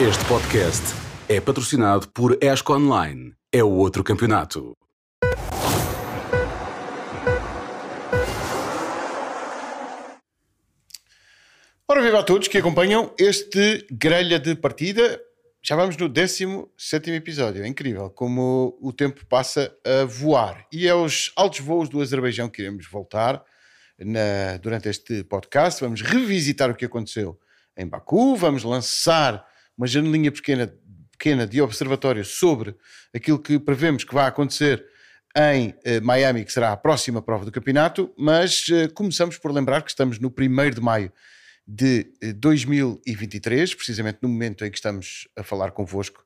Este podcast é patrocinado por Esco Online. É o outro campeonato. Ora, viva a todos que acompanham este grelha de partida. Já vamos no 17 episódio. É incrível como o tempo passa a voar. E é aos altos voos do Azerbaijão que iremos voltar na- durante este podcast. Vamos revisitar o que aconteceu em Baku. Vamos lançar uma janelinha pequena, pequena de observatório sobre aquilo que prevemos que vai acontecer em eh, Miami, que será a próxima prova do campeonato. Mas eh, começamos por lembrar que estamos no 1 de maio de eh, 2023, precisamente no momento em que estamos a falar convosco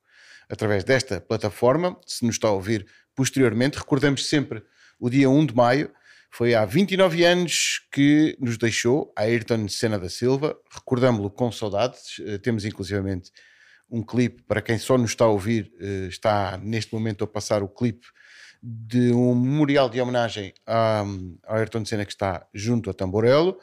através desta plataforma. Se nos está a ouvir posteriormente, recordamos sempre o dia 1 de maio, foi há 29 anos que nos deixou Ayrton Senna da Silva, recordámo-lo com saudades, eh, temos inclusivamente um clipe, para quem só nos está a ouvir, eh, está neste momento a passar o clipe de um memorial de homenagem a, a Ayrton Senna que está junto a Tamborello.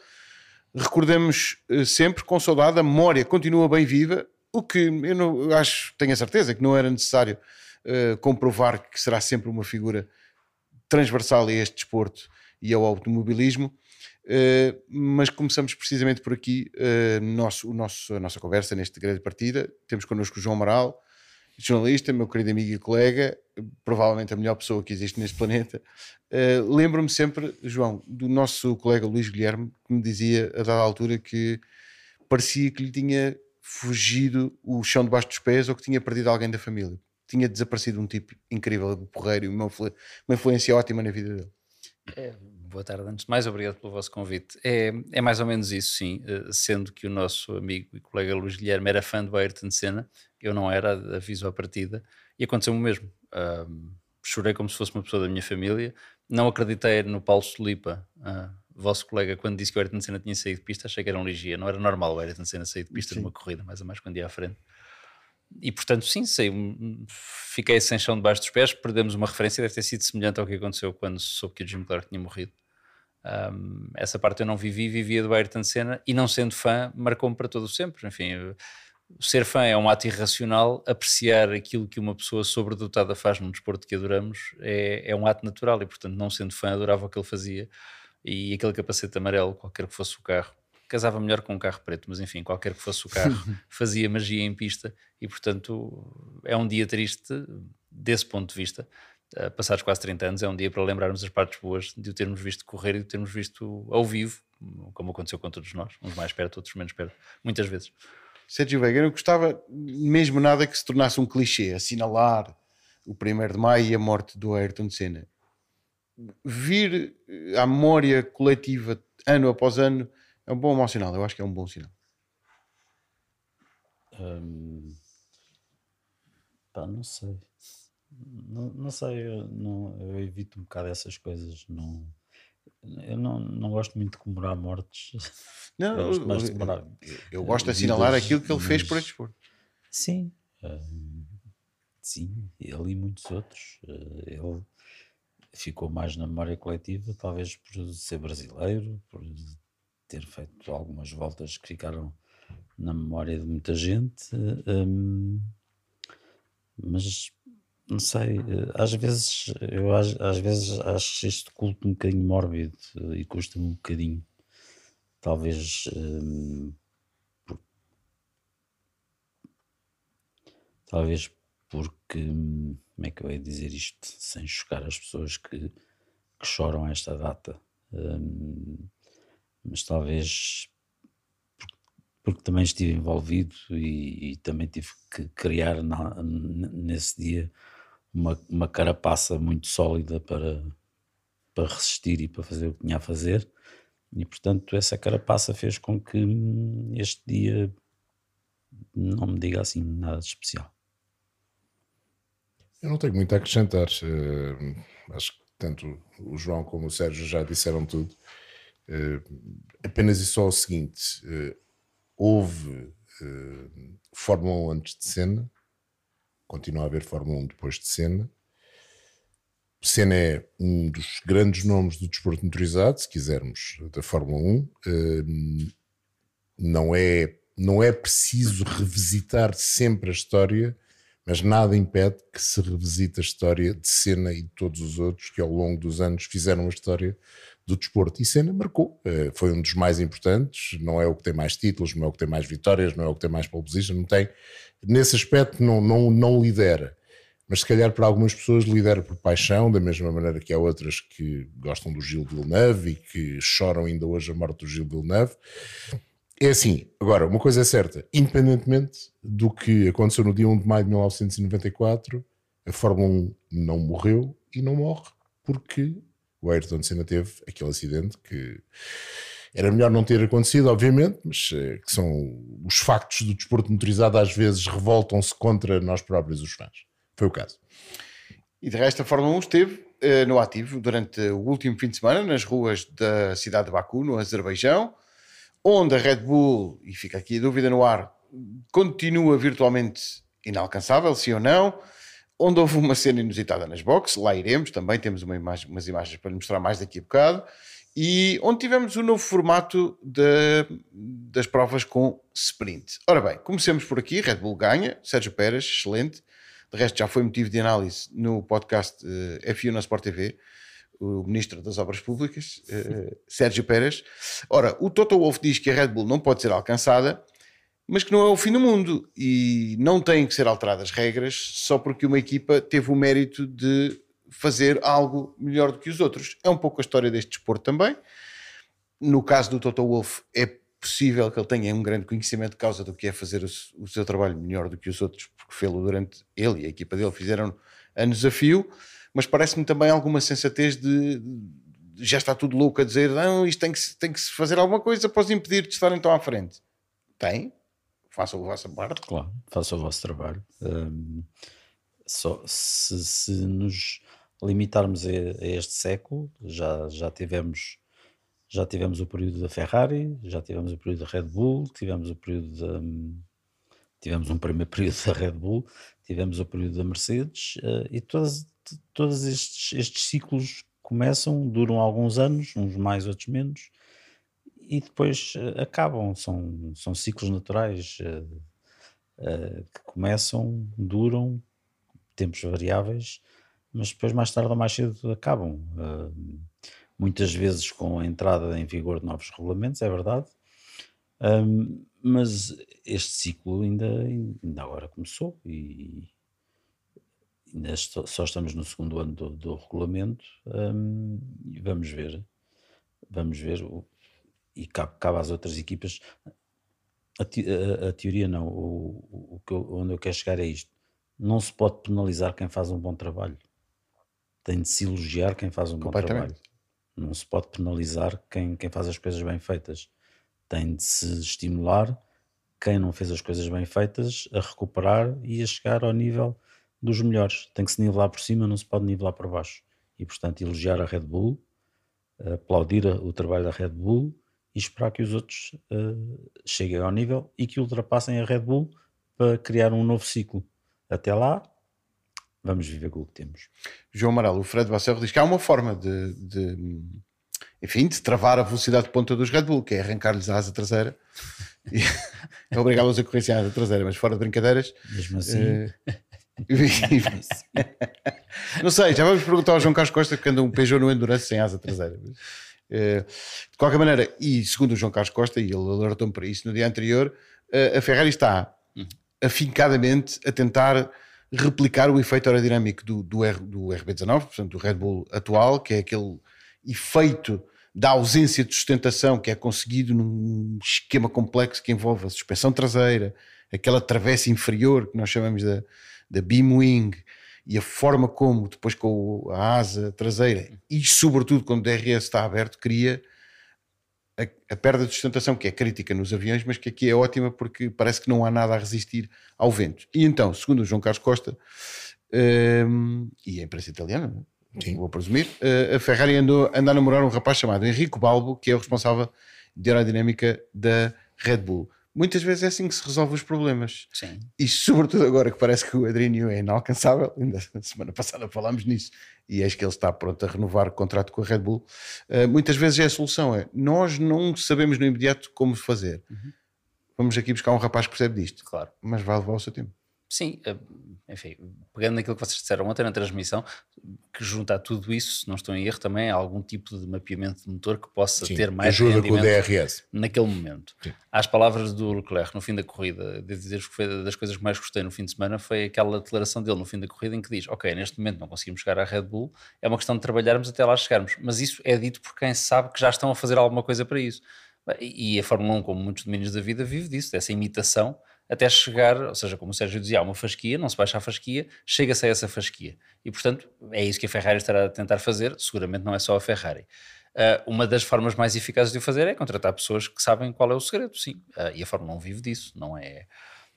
Recordemos eh, sempre com saudade, a memória continua bem viva, o que eu, não, acho, tenho a certeza que não era necessário eh, comprovar que será sempre uma figura transversal a este desporto e ao automobilismo. Eh, mas começamos precisamente por aqui eh, nosso, o nosso, a nossa conversa neste grande partida. Temos connosco o João Amaral, jornalista, meu querido amigo e colega, provavelmente a melhor pessoa que existe neste planeta. Uh, Lembro-me sempre, João, do nosso colega Luís Guilherme, que me dizia a dada altura que parecia que lhe tinha fugido o chão debaixo dos pés ou que tinha perdido alguém da família. Tinha desaparecido um tipo incrível, porreiro, uma, uma influência ótima na vida dele. É, boa tarde, antes de mais, obrigado pelo vosso convite. É, é mais ou menos isso, sim, eh, sendo que o nosso amigo e colega Luís Guilherme era fã do Ayrton Senna, eu não era, aviso à partida, e aconteceu o mesmo. Ahm, chorei como se fosse uma pessoa da minha família, não acreditei no Paulo Solipa, ah, vosso colega, quando disse que o Ayrton Senna tinha saído de pista, achei que era um ligia, não era normal o Ayrton Senna sair de pista Sim. numa corrida, mais ou mais quando ia à frente. E portanto, sim, sei, fiquei sem chão debaixo dos pés, perdemos uma referência, deve ter sido semelhante ao que aconteceu quando soube que o Jim Clark tinha morrido. Um, essa parte eu não vivi, vivia do Ayrton Senna e não sendo fã, marcou-me para todo o sempre. Enfim, eu- ser fã é um ato irracional, apreciar aquilo que uma pessoa sobredotada faz num desporto que adoramos é, é um ato natural e, portanto, não sendo fã, adorava o que ele fazia e aquele capacete amarelo, qualquer que fosse o carro. Casava melhor com um carro preto, mas enfim, qualquer que fosse o carro, fazia magia em pista e, portanto, é um dia triste desse ponto de vista. Uh, passados quase 30 anos, é um dia para lembrarmos as partes boas de o termos visto correr e de o termos visto ao vivo, como aconteceu com todos nós, uns mais perto, outros menos perto, muitas vezes. Sérgio Veiga, eu não gostava mesmo nada que se tornasse um clichê, assinalar o 1 de maio e a morte do Ayrton Senna. Vir eh, à memória coletiva ano após ano é um bom mau sinal, eu acho que é um bom sinal. Hum, pá, não sei. Não, não sei, eu, não, eu evito um bocado essas coisas. Não, eu não, não gosto muito de comemorar mortes. Não, Eu gosto mais de eu- comemorar. eu gosto de assinalar vidas, aquilo que ele fez por mas- este. Sim, hum, sim, ele e muitos outros. Eh, Ele ficou mais na memória coletiva, talvez por ser brasileiro, por ter feito algumas voltas que ficaram na memória de muita gente. hum, mas não sei, eh, às vezes eu às, às vezes acho este culto um bocadinho mórbido eh, e custa-me um bocadinho. Talvez hum, Talvez porque, como é que eu ia dizer isto sem chocar as pessoas que, que choram esta data? Hum, mas talvez porque, também estive envolvido e, e também tive que criar na- nesse dia uma, uma carapaça muito sólida para, para resistir e para fazer o que tinha a fazer. E portanto, essa carapaça fez com que hum, este dia não me diga assim nada de especial. Eu não tenho muito a acrescentar. eh, acho que tanto o João como o Sérgio já disseram tudo. Eh, apenas e só o seguinte: eh, houve eh, Fórmula 1 antes de Senna, continua a haver Fórmula 1 depois de Senna. Senna é um dos grandes nomes do desporto motorizado, se quisermos, da Fórmula 1. Eh, não é não é preciso revisitar sempre a história, mas nada impede que se revisite a história de Senna e de todos os outros que ao longo dos anos fizeram a história do desporto. E Senna marcou, eh, foi um dos mais importantes, não é o que tem mais títulos, não é o que tem mais vitórias, não é o que tem mais pole position, não tem. Nesse aspecto não, não, não lidera. Mas se calhar para algumas pessoas lidera por paixão, da mesma maneira que há outras que gostam do Gil Villeneuve e que choram ainda hoje a morte do Gil Villeneuve. É assim, agora, uma coisa é certa, independentemente do que aconteceu no dia 1 de maio de 1994, a Fórmula 1 não morreu e não morre porque o Ayrton Senna teve aquele acidente que era melhor não ter acontecido, obviamente, mas eh, que são os factos do desporto motorizado às vezes revoltam-se contra nós próprios, os fãs. Foi o caso. E de resto, a Fórmula 1 esteve uh, no ativo durante o último fim de semana nas ruas da cidade de Baku, no Azerbaijão onde a Red Bull, e fica aqui a dúvida no ar, continua virtualmente inalcançável, sim ou não, onde houve uma cena inusitada nas boxes, lá iremos, também temos uma imagem, umas imagens para mostrar mais daqui a bocado, e onde tivemos o novo formato de, das provas com sprint. Ora bem, comecemos por aqui, Red Bull ganha, Sérgio Pérez, excelente, de resto já foi motivo de análise no podcast uh, F1 na Sport TV, o Ministro das Obras Públicas, uh, Sérgio Pérez. Ora, o Toto Wolff diz que a Red Bull não pode ser alcançada, mas que não é o fim do mundo e não têm que ser alteradas regras só porque uma equipa teve o mérito de fazer algo melhor do que os outros. É um pouco a história deste desporto também. No caso do Toto Wolff, é possível que ele tenha um grande conhecimento de causa do que é fazer o, seu trabalho melhor do que os outros, porque fê-lo durante ele e a equipa dele fizeram a desafio mas parece-me também alguma sensatez de, já está tudo louco a dizer não, isto tem que, tem que se fazer alguma coisa para os impedir de estarem tão à frente. Tem, façam a vossa parte. Claro, façam o vosso trabalho. Um, só se, se, nos limitarmos a, a, este século, já, já tivemos já tivemos o período da Ferrari, já tivemos o período da Red Bull, tivemos o período da, tivemos um primeiro período da Red Bull, tivemos o período da Mercedes uh, e todas todos estes, estes ciclos começam, duram alguns anos, uns mais, outros menos, e depois uh, acabam. São, são ciclos naturais uh, uh, que começam, duram, tempos variáveis, mas depois, mais tarde ou mais cedo, acabam. muitas vezes com a entrada em vigor de novos regulamentos, é verdade. Um, mas este ciclo ainda, ainda agora começou e, só estamos no segundo ano do, do regulamento um, e vamos ver, vamos ver, e cabe, cabe às outras equipas. A, a, a teoria não, o, o que eu, onde eu quero chegar é isto: não se pode penalizar quem faz um bom trabalho, tem de se elogiar quem faz um bom trabalho. Não se pode penalizar quem, quem faz as coisas bem feitas, tem de se estimular quem não fez as coisas bem feitas a recuperar e a chegar ao nível dos melhores. Tem que se nivelar por cima, não se pode nivelar por baixo. E, portanto, elogiar a Red Bull, aplaudir o trabalho da Red Bull e esperar que os outros uh, cheguem ao nível e que ultrapassem a Red Bull para criar um novo ciclo. Até lá, vamos viver com o que temos. João Amaral, o Fred Bacerro diz que há uma forma de, de, enfim, de travar a velocidade de ponta dos Red Bull, que é arrancar-lhes a asa traseira e obrigá-los a correr sem a asa traseira, mas fora de brincadeiras. Mesmo assim. Uh, não sei, já vamos perguntar ao João Carlos Costa que anda um Peugeot no Endurance sem asa traseira. Eh, de qualquer maneira, e segundo o João Carlos Costa, e ele alertou-me para isso no dia anterior, eh, a Ferrari está afincadamente a tentar replicar o efeito aerodinâmico do, do, R, do RB19, portanto do Red Bull atual, que é aquele efeito da ausência de sustentação que é conseguido num esquema complexo que envolve a suspensão traseira, aquela travessa inferior que nós chamamos da, da beam wing e a forma como depois com a asa traseira e sobretudo quando o DRS está aberto cria a, a, perda de sustentação que é crítica nos aviões mas que aqui é ótima porque parece que não há nada a resistir ao vento. E então segundo o João Carlos Costa um, e a imprensa italiana Sim. vou presumir uh, a Ferrari andou, andou a namorar um rapaz chamado Enrico Balbo que é o responsável de aerodinâmica da Red Bull muitas vezes é assim que se resolve os problemas. Sim. E sobretudo agora que parece que o Adrinho é inalcançável, ainda na semana passada falámos nisso, e eis que ele está pronto a renovar o contrato com a Red Bull. Uh, muitas vezes é a solução, é nós não sabemos no imediato como fazer. Uhum. vamos aqui buscar um rapaz que percebe disto. Claro. Mas vai levar o seu tempo. Sim, eh, enfim, pegando naquilo que vocês disseram ontem na transmissão, que junta a tudo isso, se não estou em erro, também há algum tipo de mapeamento de motor que possa Sim, ter mais ajuda com o DRS. naquele momento. Sim. Às palavras do Leclerc no fim da corrida, de dizer que foi das coisas que mais gostei no fim de semana foi aquela declaração dele no fim da corrida em que diz: Ok, neste momento não conseguimos chegar à Red Bull, é uma questão de trabalharmos até lá chegarmos. Mas isso é dito por quem sabe que já estão a fazer alguma coisa para isso. E a Fórmula 1, como muitos domínios da vida, vive disso, dessa imitação até chegar, ou seja, como o Sérgio dizia, há uma fasquia, não se baixa a fasquia, chega-se a essa fasquia. E portanto, é isso que a Ferrari estará a tentar fazer, seguramente não é só a Ferrari. Uh, uma das formas mais eficazes de o fazer é contratar pessoas que sabem qual é o segredo, sim. Uh, e a Fórmula 1 vive disso, não é.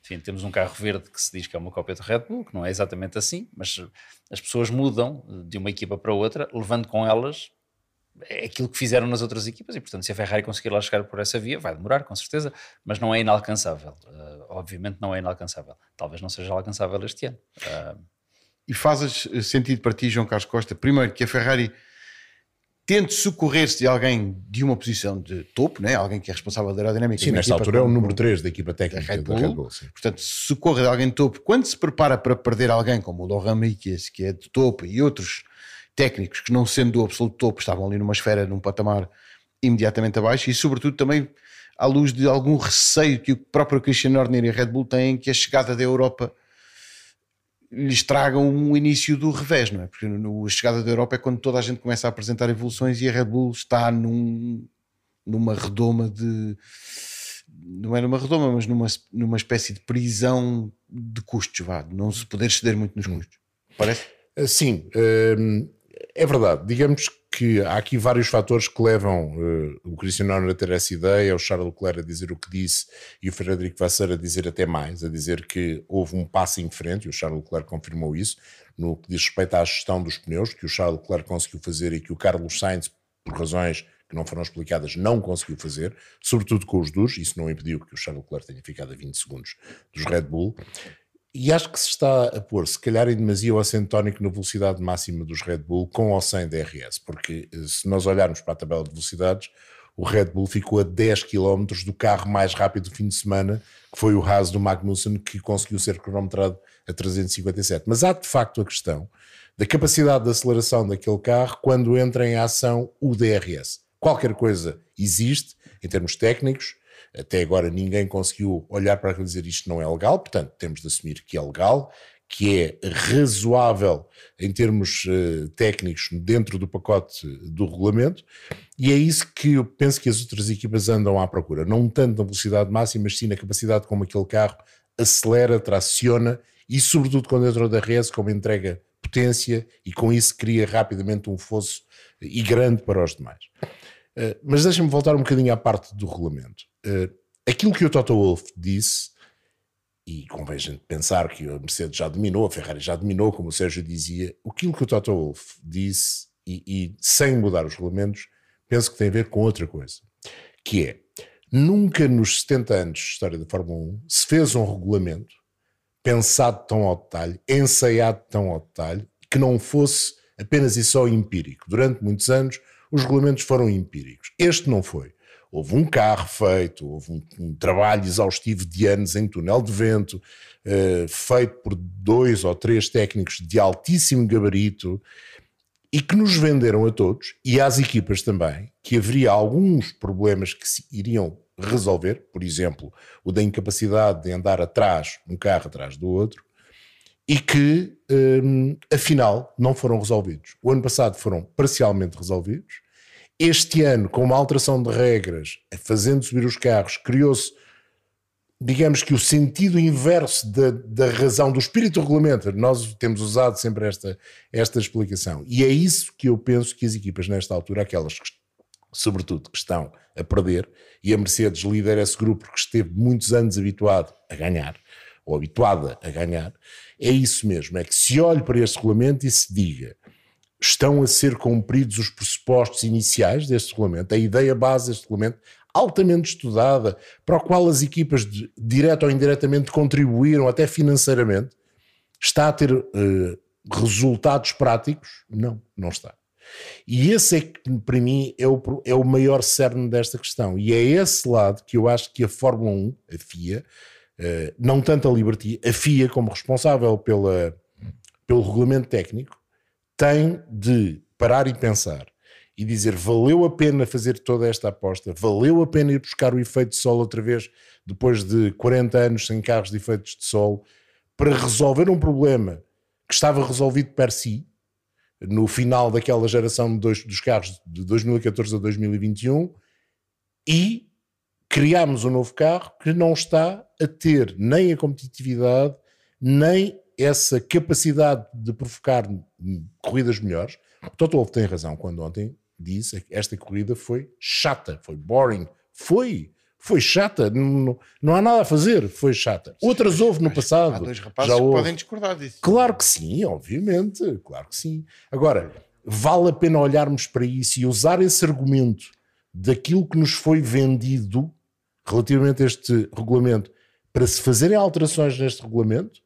Enfim, temos um carro verde que se diz que é uma cópia do Red Bull, que não é exatamente assim, mas as pessoas mudam de uma equipa para outra, levando com elas é aquilo que fizeram nas outras equipas e portanto se a Ferrari conseguir lá chegar por essa via vai demorar com certeza, mas não é inalcançável. Uh, obviamente não é inalcançável. Talvez não seja alcançável este ano. Uh, E faz sentido para ti João Carlos Costa primeiro que a Ferrari tente socorrer-se de alguém de uma posição de topo, né? alguém que é responsável da aerodinâmica Sim, nesta altura é o número 3 da equipa da técnica Red da Bull, Red Bull. portanto socorre de alguém de topo. Quando se prepara para perder alguém como o Lohan Mikies que é de topo e outros técnicos que não sendo do absoluto topo estavam ali numa esfera, num patamar imediatamente abaixo e sobretudo também à luz de algum receio que o próprio Christian Horner e a Red Bull têm que a chegada da Europa lhes traga um início do revés, não é? Porque no, a chegada da Europa é quando toda a gente começa a apresentar evoluções e a Red Bull está num, numa redoma de não é numa redoma, mas numa, numa espécie de prisão de custos, vá, de não se poder ceder muito nos custos. Parece? Ah, Sim, hum, é verdade. Digamos que há aqui vários fatores que levam eh, o Cristiano a ter essa ideia, o Charles Leclerc a dizer o que disse e o Frederico Vasseur a dizer até mais, a dizer que houve um passo em frente, e o Charles Leclerc confirmou isso, no que diz respeito à gestão dos pneus, que o Charles Leclerc conseguiu fazer e que o Carlos Sainz, por razões que não foram explicadas, não conseguiu fazer, sobretudo com os duros, isso não impediu que o Charles Leclerc tenha ficado a 20 segundos dos Red Bull, e acho que se está a pôr, se calhar, em demasia o acento tónico na velocidade máxima dos Red Bull com ou sem DRS, porque eh, se nós olharmos para a tabela de velocidades, o Red Bull ficou a 10 km do carro mais rápido do fim de semana, que foi o Haas do Magnussen, que conseguiu ser cronometrado a 357. Mas há de facto a questão da capacidade de aceleração daquele carro quando entra em ação o DRS. Qualquer coisa existe em termos técnicos, até agora ninguém conseguiu olhar para aquilo e dizer isto não é legal, portanto temos de assumir que é legal, que é razoável em termos eh, técnicos dentro do pacote do regulamento, e é isso que eu penso que as outras equipas andam à procura, não tanto na velocidade máxima, mas sim na capacidade como aquele carro acelera, traciona e sobretudo quando entra o DRS como entrega potência e com isso cria rapidamente um fosso e grande para os demais. Uh, mas deixa-me voltar um bocadinho à parte do regulamento. Uh, aquilo que o Toto Wolff disse, e convém a gente pensar que a Mercedes já dominou, a Ferrari já dominou, como o Sérgio dizia, aquilo que o Toto Wolff disse, e, e sem mudar os regulamentos, penso que tem a ver com outra coisa, que é, nunca nos 70 anos de história da Fórmula 1 se fez um regulamento pensado tão ao detalhe, ensaiado tão ao detalhe, que não fosse apenas e só empírico. Durante muitos anos, os regulamentos foram empíricos. Este não foi. Houve um carro feito, houve um, um trabalho exaustivo de anos em túnel de vento, eh, feito por dois ou três técnicos de altíssimo gabarito e que nos venderam a todos e às equipas também que haveria alguns problemas que se iriam resolver, por exemplo, o da incapacidade de andar atrás, um carro atrás do outro, e que hum, afinal não foram resolvidos. O ano passado foram parcialmente resolvidos. Este ano, com uma alteração de regras, fazendo subir os carros, criou-se, digamos que o sentido inverso da, da razão, do espírito do regulamento. Nós temos usado sempre esta, esta explicação. E é isso que eu penso que as equipas, nesta altura, aquelas que, sobretudo, que estão a perder, e a Mercedes lidera esse grupo que esteve muitos anos habituado a ganhar, ou habituada a ganhar, é isso mesmo, é que se olhe para este regulamento e se diga estão a ser cumpridos os pressupostos iniciais deste regulamento, a ideia base deste regulamento, altamente estudada, para o qual as equipas, de, direto ou indiretamente, contribuíram até financeiramente, está a ter uh, resultados práticos? Não, não está. E esse é que, para mim, é o, é o maior cerne desta questão. E é esse lado que eu acho que a Fórmula 1, a FIA, eh, não tanto a Liberty, a FIA, como responsável pela, pelo regulamento técnico, tem de parar e pensar e dizer valeu a pena fazer toda esta aposta, valeu a pena ir buscar o efeito de sol outra vez, depois de 40 anos sem carros de efeitos de sol, para resolver um problema que estava resolvido per si, no final daquela geração de dois, dos carros de 2014 a 2021, e criámos um novo carro que não está a ter nem a competitividade, nem essa capacidade de provocar corridas melhores. O Toto Wolff tem razão quando ontem disse que esta corrida foi chata, foi boring, foi, foi chata, não, não há nada a fazer, foi chata. Outras houve no passado. Há dois rapazes já que podem discordar disso. Claro que sim, obviamente, claro que sim. Agora, vale a pena olharmos para isso e usar esse argumento daquilo que nos foi vendido relativamente a este regulamento para se fazerem alterações neste regulamento,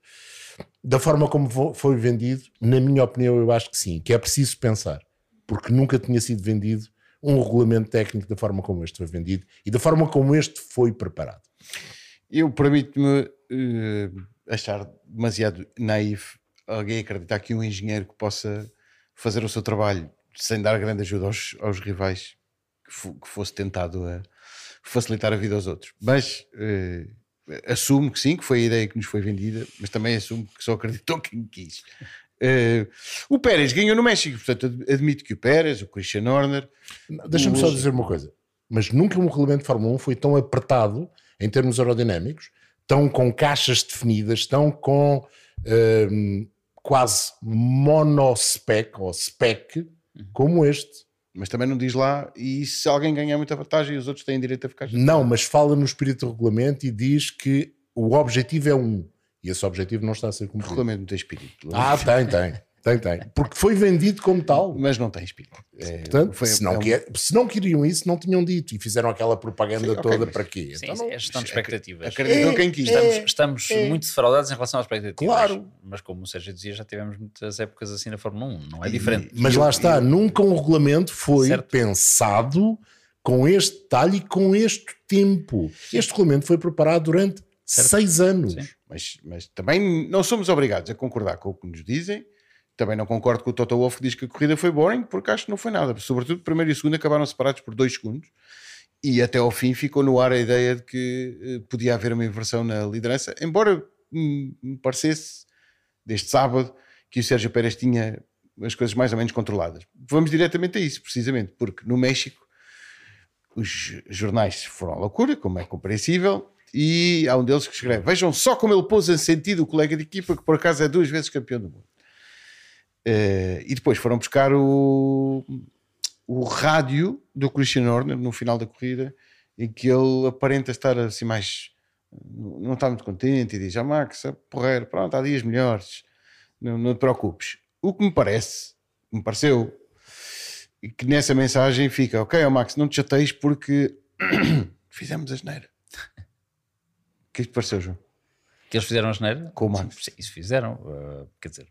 da forma como foi vendido, na minha opinião, eu acho que sim, que é preciso pensar porque nunca tinha sido vendido um regulamento técnico da forma como este foi vendido e da forma como este foi preparado. Eu permito-me uh, achar demasiado naif alguém acreditar que um engenheiro que possa fazer o seu trabalho sem dar grande ajuda aos, aos rivais que, que, fosse tentado a facilitar a vida aos outros. Mas uh, assumo que sim, que foi a ideia que nos foi vendida, mas também assumo que só acreditou quem quis. Uh, o Pérez ganhou no México, portanto, admito que o Pérez, o Christian Horner. Deixa-me só dizer uma coisa, mas nunca um regulamento de Fórmula 1 foi tão apertado em termos aerodinâmicos, tão com caixas definidas, tão com uh, quase monospec ou spec uhum. como este. Mas também não diz lá, e se alguém ganhar muita vantagem, os outros têm direito a ficar. Não, mas fala no espírito do regulamento e diz que o objetivo é um. E esse objetivo não está a ser cumprido. O regulamento não tem espírito. Ah, tem, tem. Tem, tem. Porque foi vendido como tal. Mas não tem espírito. É, Portanto, foi, se, não é um... se não queriam isso, não tinham dito e fizeram aquela propaganda Sim, toda okay, para quê? Sim, então, não... é gestão de expectativas. Acreditou é, quem quis. Estamos, estamos é, muito defraudados em relação às expectativas. Claro. Mas como o Sérgio dizia, já tivemos muitas épocas assim na Fórmula 1. Não é diferente. E, mas lá está, nunca um regulamento foi certo. pensado com este detalhe e com este tempo. Este regulamento foi preparado durante certo. seis anos. Sim. Mas, mas também não somos obrigados a concordar com o que nos dizem. Também não concordo com o Toto Wolff que diz que a corrida foi boring, porque acho que não foi nada. Sobretudo, primeiro e segundo acabaram separados por dois segundos. E até ao fim ficou no ar a ideia de que uh, podia haver uma inversão na liderança, embora me parecesse, deste sábado, que o Sérgio Pérez tinha as coisas mais ou menos controladas. Vamos diretamente a isso, precisamente, porque no México os jornais foram à loucura, como é compreensível, e há um deles que escreve: Vejam só como ele pôs em sentido o colega de equipa, que por acaso é duas vezes campeão do mundo. Uh, e depois foram buscar o, o rádio do Christian Horner no final da corrida, em que ele aparenta estar assim mais. não está muito contente e diz: Ah, Max, é porreiro, pronto, há dias melhores, não, não te preocupes. O que me parece, me pareceu, que nessa mensagem fica: Ok, oh, Max, não te chateies porque fizemos a geneira que é que te pareceu, João? Que eles fizeram a geneira? Com o Max. Isso fizeram. Uh, quer dizer,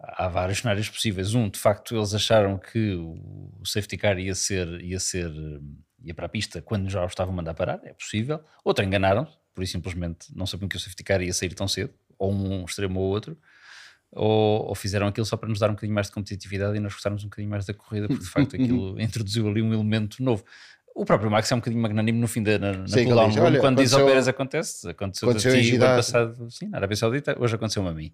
há vários cenários possíveis. Um, de facto, eles acharam que o safety car ia ser, ia ser, ia para a pista quando já o estavam a mandar parar, é possível. Outro, enganaram-se, por isso simplesmente não sabiam que o safety car ia sair tão cedo, ou um extremo ou outro. Ou, ou, fizeram aquilo só para nos dar um bocadinho mais de competitividade e nós gostarmos um bocadinho mais da corrida, porque de facto aquilo introduziu ali um elemento novo. O próprio Max é um bocadinho magnânimo no fim da na, na sim, quando diz ao Pérez acontece, aconteceu, aconteceu a ti o ano passado, sim, na Arábia Saudita, hoje aconteceu-me a mim.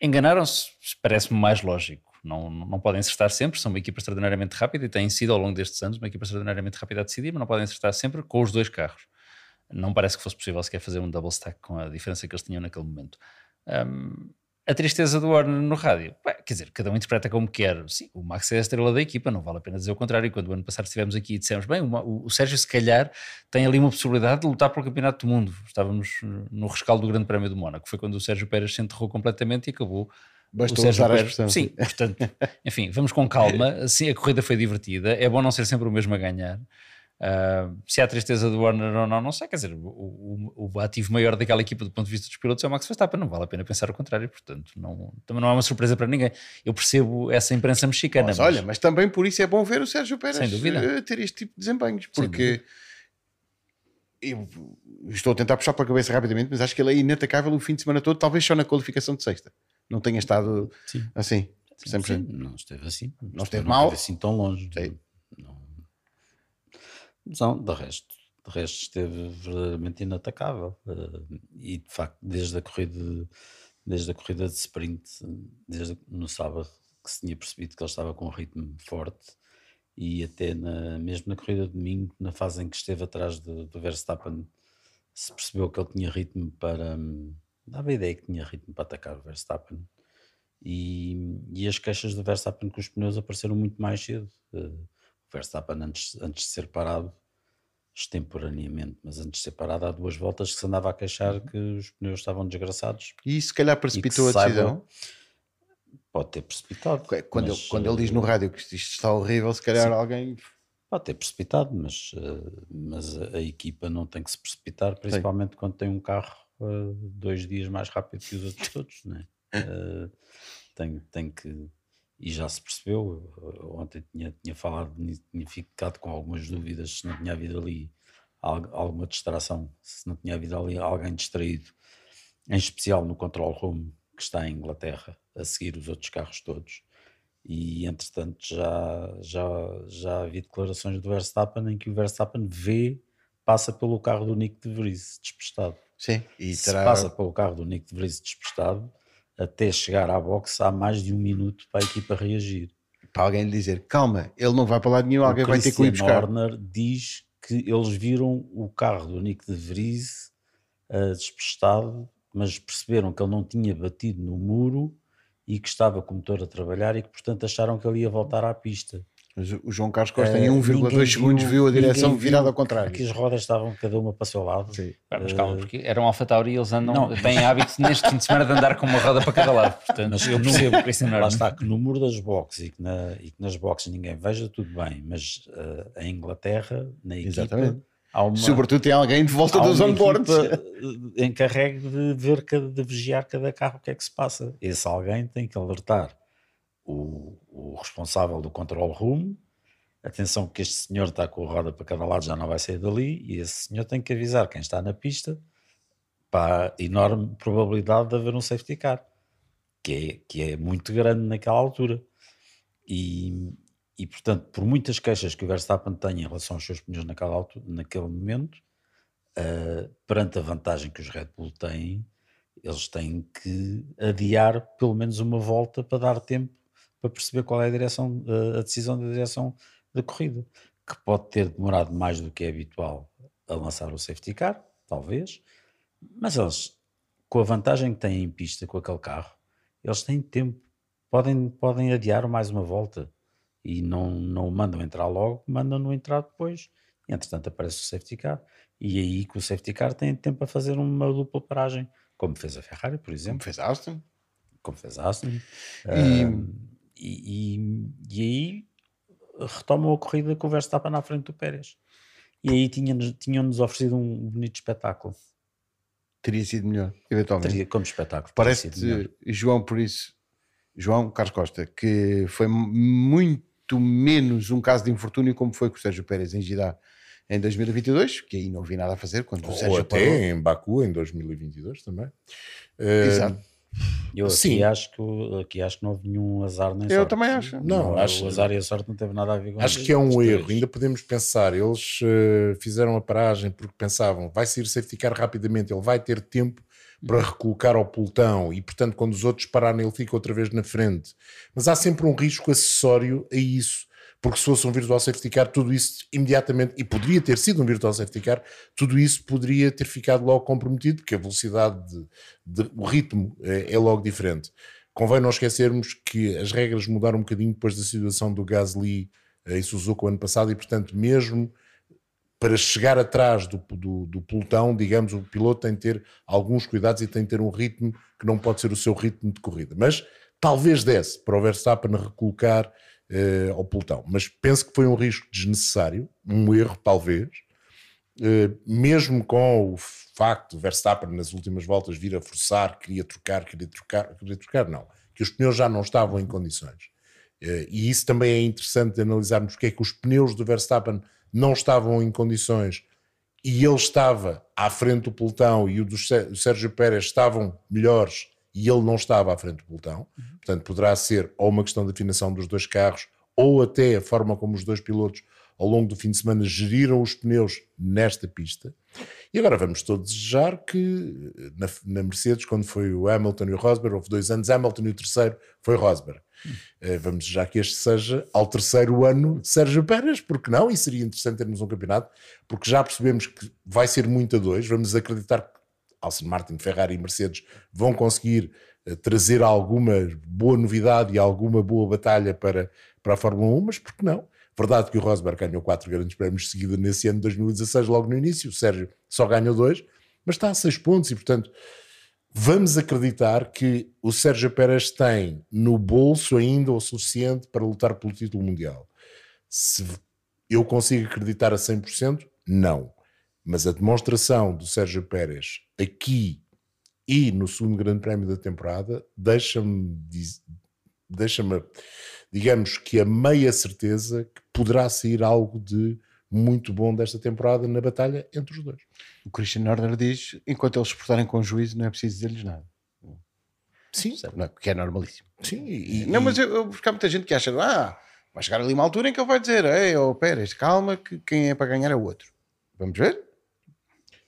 Enganaram-se, parece-me mais lógico. Não, não podem acertar sempre, são uma equipa extraordinariamente rápida e têm sido ao longo destes anos uma equipa extraordinariamente rápida a decidir, mas não podem acertar sempre com os dois carros. Não parece que fosse possível sequer fazer um double stack com a diferença que eles tinham naquele momento. Um, a tristeza do Warner no rádio. quer dizer, cada um interpreta como quer. Sim, o Max é a estrela da equipa, não vale a pena dizer o contrário. Quando o ano passado estivemos aqui e dissemos, bem, o, o, Sérgio se calhar tem ali uma possibilidade de lutar pelo Campeonato do Mundo. Estávamos no rescaldo do Grande Prémio do Mónaco. Foi quando o Sérgio Pérez se enterrou completamente e acabou. Bastou usar Pérez, a expressão. Sim, portanto, enfim, vamos com calma. Assim, a corrida foi divertida. É bom não ser sempre o mesmo a ganhar. Uh, se há tristeza do Warner ou não, não sei. Quer dizer, o, o, o, ativo maior daquela equipa do ponto de vista dos pilotos é o Max Verstappen. Não vale a pena pensar o contrário, portanto, não, também não é uma surpresa para ninguém. Eu percebo essa imprensa mexicana. Mas, mas olha, mas também por isso é bom ver o Sérgio Pérez eh, ter este tipo de desempenhos, porque eu estou a tentar puxar para a cabeça rapidamente, mas acho que ele é inatacável o fim de semana todo, talvez só na qualificação de sexta. Não tenha estado sim. assim. Sim, sim, não esteve assim. Não, não esteve, mal. Não esteve assim tão longe. Não, não, de resto, de resto esteve verdadeiramente inatacável. Uh, e de facto, desde a corrida, desde a corrida de sprint, desde no sábado, que se tinha percebido que ele estava com um ritmo forte, e até na, mesmo na corrida de domingo, na fase em que esteve atrás do, do Verstappen, se percebeu que ele tinha ritmo para. dava a ideia que tinha ritmo para atacar o Verstappen. E, e as queixas do Verstappen com os pneus apareceram muito mais cedo. Uh, Verstappen, antes, antes de ser parado, extemporaneamente, mas antes de ser parado há duas voltas que se andava a queixar uhum. que os pneus estavam desgraçados. E se calhar precipitou a decisão? pode ter precipitado. Quando, mas, ele, quando ele diz no rádio que isto está horrível, se calhar sim, alguém... Pode ter precipitado, mas, uh, mas a, equipa não tem que se precipitar, principalmente sim. quando tem um carro uh, dois dias mais rápido que os outros todos, né? Uh, tem, tem que e já se percebeu, ontem tinha, tinha falado, tinha ficado com algumas dúvidas se não tinha havido ali alguma distração, se não tinha havido ali alguém distraído, em especial no control room que está em Inglaterra, a seguir os outros carros todos. E entretanto já, já, já havia declarações do Verstappen em que o Verstappen vê, passa pelo carro do Nick de Vries despestado. Sim, e terá... Se passa pelo carro do Nick de Vries despestado, até chegar à box há mais de um minuto para a equipa reagir. Para alguém lhe dizer, calma, ele não vai para lá nenhum, alguém vai ter que ir buscar. Horner diz que eles viram o carro do Nick de Vries uh, despestado, mas perceberam que ele não tinha batido no muro e que estava com o motor a trabalhar e que portanto acharam que ele ia voltar à pista. Mas o João Carlos Costa em 1,2 uh, segundos viu a direção virada ao contrário. Aqui as rodas estavam cada uma para o seu lado. Sim. mas calma, porque era um Alfa Tauri e eles andam, não. têm hábito neste fim de semana de andar com uma roda para cada lado. Portanto, mas eu percebo que isso é Lá está, que no muro das boxes e que, na, e que nas boxes ninguém veja, tudo bem. Mas uh, em Inglaterra, na equipa, Exatamente. Uma, Sobretudo tem alguém de volta dos onboards. encarregue de ver, de vigiar cada carro o que é que se passa. Esse alguém tem que alertar o, o responsável do control room, atenção que este senhor está com a roda para cada lado, já não vai sair dali, e esse senhor tem que avisar quem está na pista para a enorme probabilidade de haver um safety car, que é, que é muito grande naquela altura. E, e portanto, por muitas queixas que o Verstappen tem em relação aos seus pneus naquela altura, naquele momento, uh, perante a vantagem que os Red Bull têm, eles têm que adiar pelo menos uma volta para dar tempo para perceber qual é a direção, a decisão da direção da corrida, que pode ter demorado mais do que é habitual a lançar o safety car, talvez, mas eles, com a vantagem que têm em pista com aquele carro, eles têm tempo, podem, podem adiar mais uma volta e não, não o mandam entrar logo, mandam-no entrar depois, e entretanto aparece o safety car, e aí com o safety car tem tempo para fazer uma dupla paragem, como fez a Ferrari, por exemplo. Como fez a Aston. Como fez a Aston. E... Um, e, e, e aí retomam a corrida com o Verstappen na frente do Pérez. E aí tinham-nos tinham oferecido um bonito espetáculo. Teria sido melhor, eventualmente. Teria, como espetáculo. Parece-te, João, por isso, João Carlos Costa, que foi muito menos um caso de infortúnio como foi com o Sérgio Pérez em Gidá em 2022, que aí não vi nada a fazer quando Ou o Sérgio até parou. em Baku em 2022 também. Exato. Eu aqui Sim. acho, que, aqui acho que não houve nenhum azar nem Eu sorte. também acho. Não, não acho, o azar e a sorte não teve nada a ver com Acho que é um erro. Ainda podemos pensar. Eles uh, fizeram a paragem porque pensavam vai sair safety car rapidamente, ele vai ter tempo para uhum. recolocar ao pelotão e, portanto, quando os outros pararem, ele fica outra vez na frente. Mas há sempre um risco acessório a isso porque se fosse um virtual safety car, tudo isso imediatamente, e poderia ter sido um virtual safety car, tudo isso poderia ter ficado logo comprometido, porque a velocidade, de, de, o ritmo é, é, logo diferente. Convém não esquecermos que as regras mudaram um bocadinho depois da situação do Gasly eh, em Suzuka o ano passado, e portanto, mesmo para chegar atrás do, do, do, pelotão, digamos, o piloto tem de ter alguns cuidados e tem de ter um ritmo que não pode ser o seu ritmo de corrida. Mas talvez desse para o Verstappen recolocar uh, ao pelotão. Mas penso que foi um risco desnecessário, um erro talvez, uh, mesmo com o facto de Verstappen nas últimas voltas vir a forçar, queria trocar, queria trocar, queria trocar, não, que os pneus já não estavam em condições. Uh, e isso também é interessante de analisarmos porque é que os pneus do Verstappen não estavam em condições e ele estava à frente do pelotão e o do Sérgio Pérez estavam melhores e ele não estava à frente do pelotão. Portanto, poderá ser ou uma questão de afinação dos dois carros ou até a forma como os dois pilotos ao longo do fim de semana geriram os pneus nesta pista. E agora vamos todos desejar que na, na Mercedes, quando foi o Hamilton e o Rosberg, houve dois anos Hamilton e o terceiro foi Rosberg. Uh, vamos desejar que este seja ao terceiro ano Sérgio Pérez, porque não? E seria interessante termos um campeonato, porque já percebemos que vai ser muito a dois. Vamos acreditar que Alcine Martin, Ferrari e Mercedes vão conseguir uh, trazer alguma boa novidade e alguma boa batalha para, para a Fórmula 1, mas por que não? Verdade que o Rosberg ganhou quatro grandes prémios de seguida nesse ano de 2016, logo no início, o Sérgio só ganhou dois, mas está a seis pontos e, portanto, vamos acreditar que o Sérgio Pérez tem no bolso ainda o suficiente para lutar pelo título mundial. Se eu consigo acreditar a 100%, não. Mas a demonstração do Sérgio Pérez aqui e no segundo grande prémio da temporada deixa-me, deixa-me, digamos que a meia certeza que poderá sair algo de muito bom desta temporada na batalha entre os dois. O Christian Norder diz: enquanto eles se portarem com juízo, não é preciso dizer-lhes nada. Sim. Não, que é normalíssimo. Sim. E, não, mas eu, eu, porque há muita gente que acha: ah, vai chegar ali uma altura em que ele vai dizer: ei, oh, Pérez, calma, que quem é para ganhar é o outro. Vamos ver?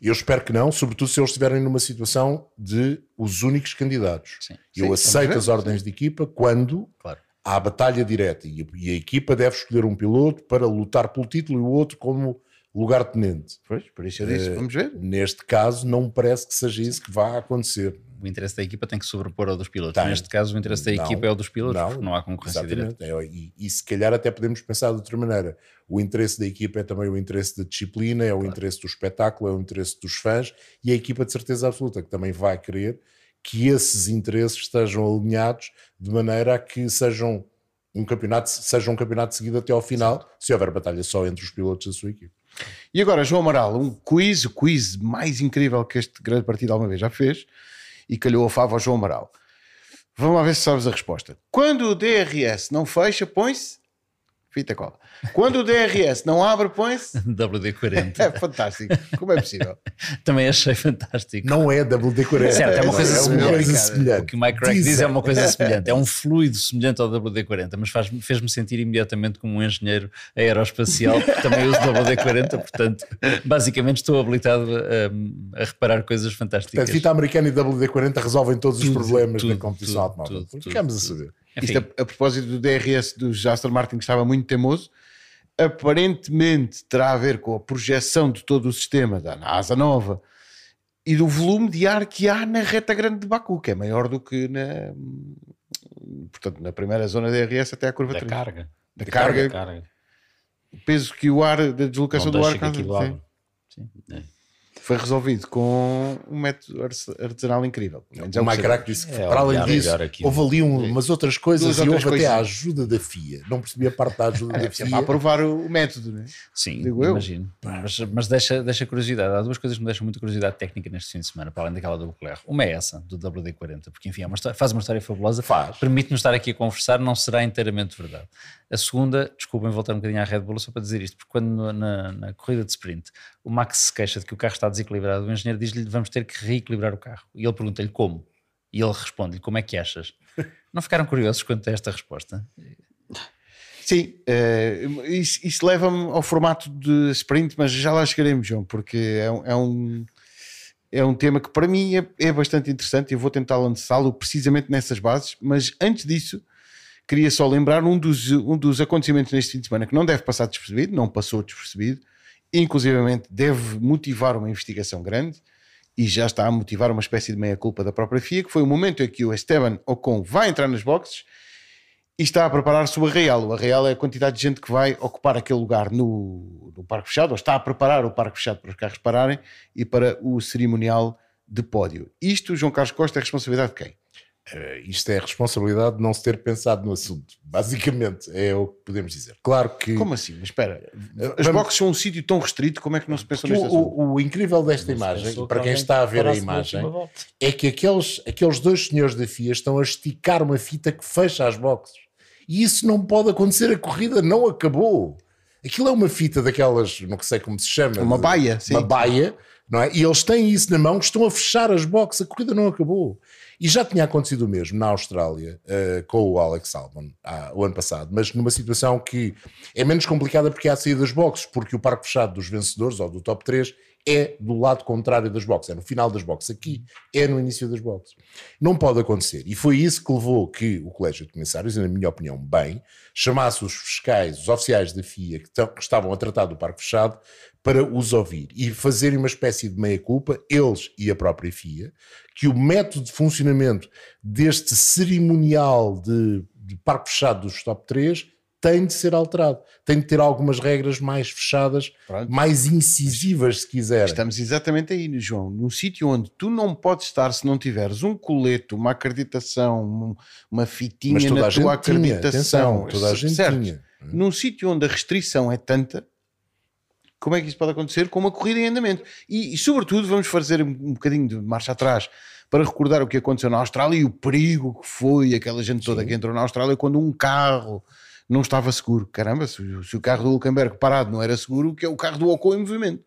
Eu espero que não, sobretudo se eles estiverem numa situação de os únicos candidatos. Sim. Eu Sim, aceito as ordens de equipa quando Claro. há batalha direta e a, e a equipa deve escolher um piloto para lutar pelo título e o outro como lugar-tenente. Pois, por isso eu disse: Eh, vamos ver. Neste caso, não me parece que seja isso que vá acontecer. O interesse da equipa tem que sobrepor ao dos pilotos. Tem. Neste caso, o interesse da Não, equipa é o dos pilotos, não, porque não há concorrência direta. É, e, e se calhar até podemos pensar de outra maneira. O interesse da equipa é também o interesse da disciplina, é o interesse do espetáculo, é o interesse dos fãs e a equipa de certeza absoluta que também vai querer que esses interesses estejam alinhados de maneira a que sejam um campeonato, seja um campeonato seguido até ao final, se houver batalha só entre os pilotos da sua equipe. E agora, João Amaral, um quiz, o quiz mais incrível que este grande partido alguma vez já fez e calhou a fava ao João Amaral. Vamos lá ver se sabes a resposta. Quando o DRS não fecha, põe-se fita cola. Quando o DRS não abre, põe-se. WD-40. É fantástico. Como é possível? Também achei fantástico. Não é WD-40. Certo, é uma coisa é uma semelhante. coisa O semelhante. que o Mike Craig diz é uma coisa semelhante. É um fluido semelhante ao WD-40, mas faz- fez-me sentir imediatamente como um engenheiro aeroespacial, porque também uso WD-40, portanto, basicamente estou habilitado a, a reparar coisas fantásticas. Portanto, fita americana e WD-40 resolvem todos os Tudo, problemas tudo, da competição tudo, automóvel. tudo, Ficamos tudo, a saber. Enfim, Isto a, a propósito do DRS dos Aston Martin que estava muito teimoso, aparentemente terá a ver com a projeção de todo o sistema da asa nova e do volume de ar que há na reta grande de Baku, que é maior do que na, portanto, na primeira zona DRS até à curva Da 3. carga. Da carga, carga. o peso que o ar, da deslocação Não do ar aquilo sim. Sim. É. foi resolvido com um método artesanal incrível. É O Mike sei. Crack disse que, É, para além olhar disso, houve ali um- umas outras coisas Duas e outras houve até a ajuda da FIA. Não percebi a parte da ajuda da É FIA. sempre a aprovar o, o método, né? Sim, Digo eu. imagino. Mas, mas deixa, deixa curiosidade. Há duas coisas que me deixam muita curiosidade técnica neste fim de semana, para além daquela do Leclerc. Uma é essa, do WD-40, porque enfim, é uma história- faz uma história fabulosa. Faz. Permite-nos estar aqui a conversar, não será inteiramente verdade. A segunda, desculpem voltar um bocadinho à Red Bull só para dizer isto, porque quando na, na corrida de sprint o Max se queixa de que o carro está desequilibrado, o engenheiro diz-lhe vamos ter que reequilibrar o carro. E ele pergunta-lhe como. E ele responde-lhe como é que achas? Não ficaram curiosos quanto a esta resposta? Sim, eh, isso, isso leva-me ao formato de sprint, mas já lá chegaremos, João, porque é, um- é um, é um tema que para mim é, é bastante interessante e eu vou tentar lançá-lo precisamente nessas bases. Mas antes disso, queria só lembrar um dos, um dos acontecimentos neste fim de semana que não deve passar despercebido, não passou despercebido, inclusivamente deve motivar uma investigação grande e já está a motivar uma espécie de meia-culpa da própria FIA, que foi o momento em que o Esteban Ocon vai entrar nas boxes e está a preparar-se o Arraial. O Arraial é a quantidade de gente que vai ocupar aquele lugar no, no Parque Fechado, ou está a preparar o Parque Fechado para os carros pararem e para o cerimonial de pódio. Isto, João Carlos Costa, é responsabilidade de quem? Eh, isto é a responsabilidade de não se ter pensado no assunto. Basicamente, é o que podemos dizer. Claro que. Como assim? Mas espera, as Vamos- boxes são um sítio tão restrito, como é que não se pensa o, neste assunto? o- o incrível desta imagem, para que quem está a ver a imagem, é que aqueles, aqueles dois senhores da FIA estão a esticar uma fita que fecha as boxes. E isso não pode acontecer, a corrida não acabou. Aquilo é uma fita daquelas, não sei como se chama. Uma de- baia, sim. Uma baia, não é? E eles têm isso na mão, que estão a fechar as boxes, a corrida não acabou. E já tinha acontecido o mesmo na Austrália eh, com o Alex Albon o ano passado, mas numa situação que é menos complicada porque há a saída das boxes, porque o parque fechado dos vencedores ou do top 3 é do lado contrário das boxes, é no final das boxes. Aqui é no início das boxes. Não pode acontecer. E foi isso que levou que o Colégio de Comissários, e na minha opinião, bem, chamasse os fiscais, os oficiais da FIA que, que estavam a tratar do parque fechado para os ouvir e fazerem uma espécie de meia-culpa, eles e a própria FIA, que o método de funcionamento deste cerimonial de, de parque fechado dos top 3 tem de ser alterado. Tem de ter algumas regras mais fechadas, Pronto. mais incisivas, se quiser. Estamos exatamente aí, João, num sítio onde tu não podes estar se não tiveres um colete, uma acreditação, um- uma fitinha na tua tinha, acreditação. atenção, toda a gente certo? tinha. Num sítio onde a restrição é tanta, como é que isso pode acontecer com uma corrida em andamento? E, e, sobretudo, vamos fazer um, um bocadinho de marcha atrás para recordar o que aconteceu na Austrália e o perigo que foi aquela gente toda que entrou na Austrália quando um carro não estava seguro. Caramba, se, o- se o carro do Hulkenberg parado não era seguro, o que é o carro do Ocon em movimento?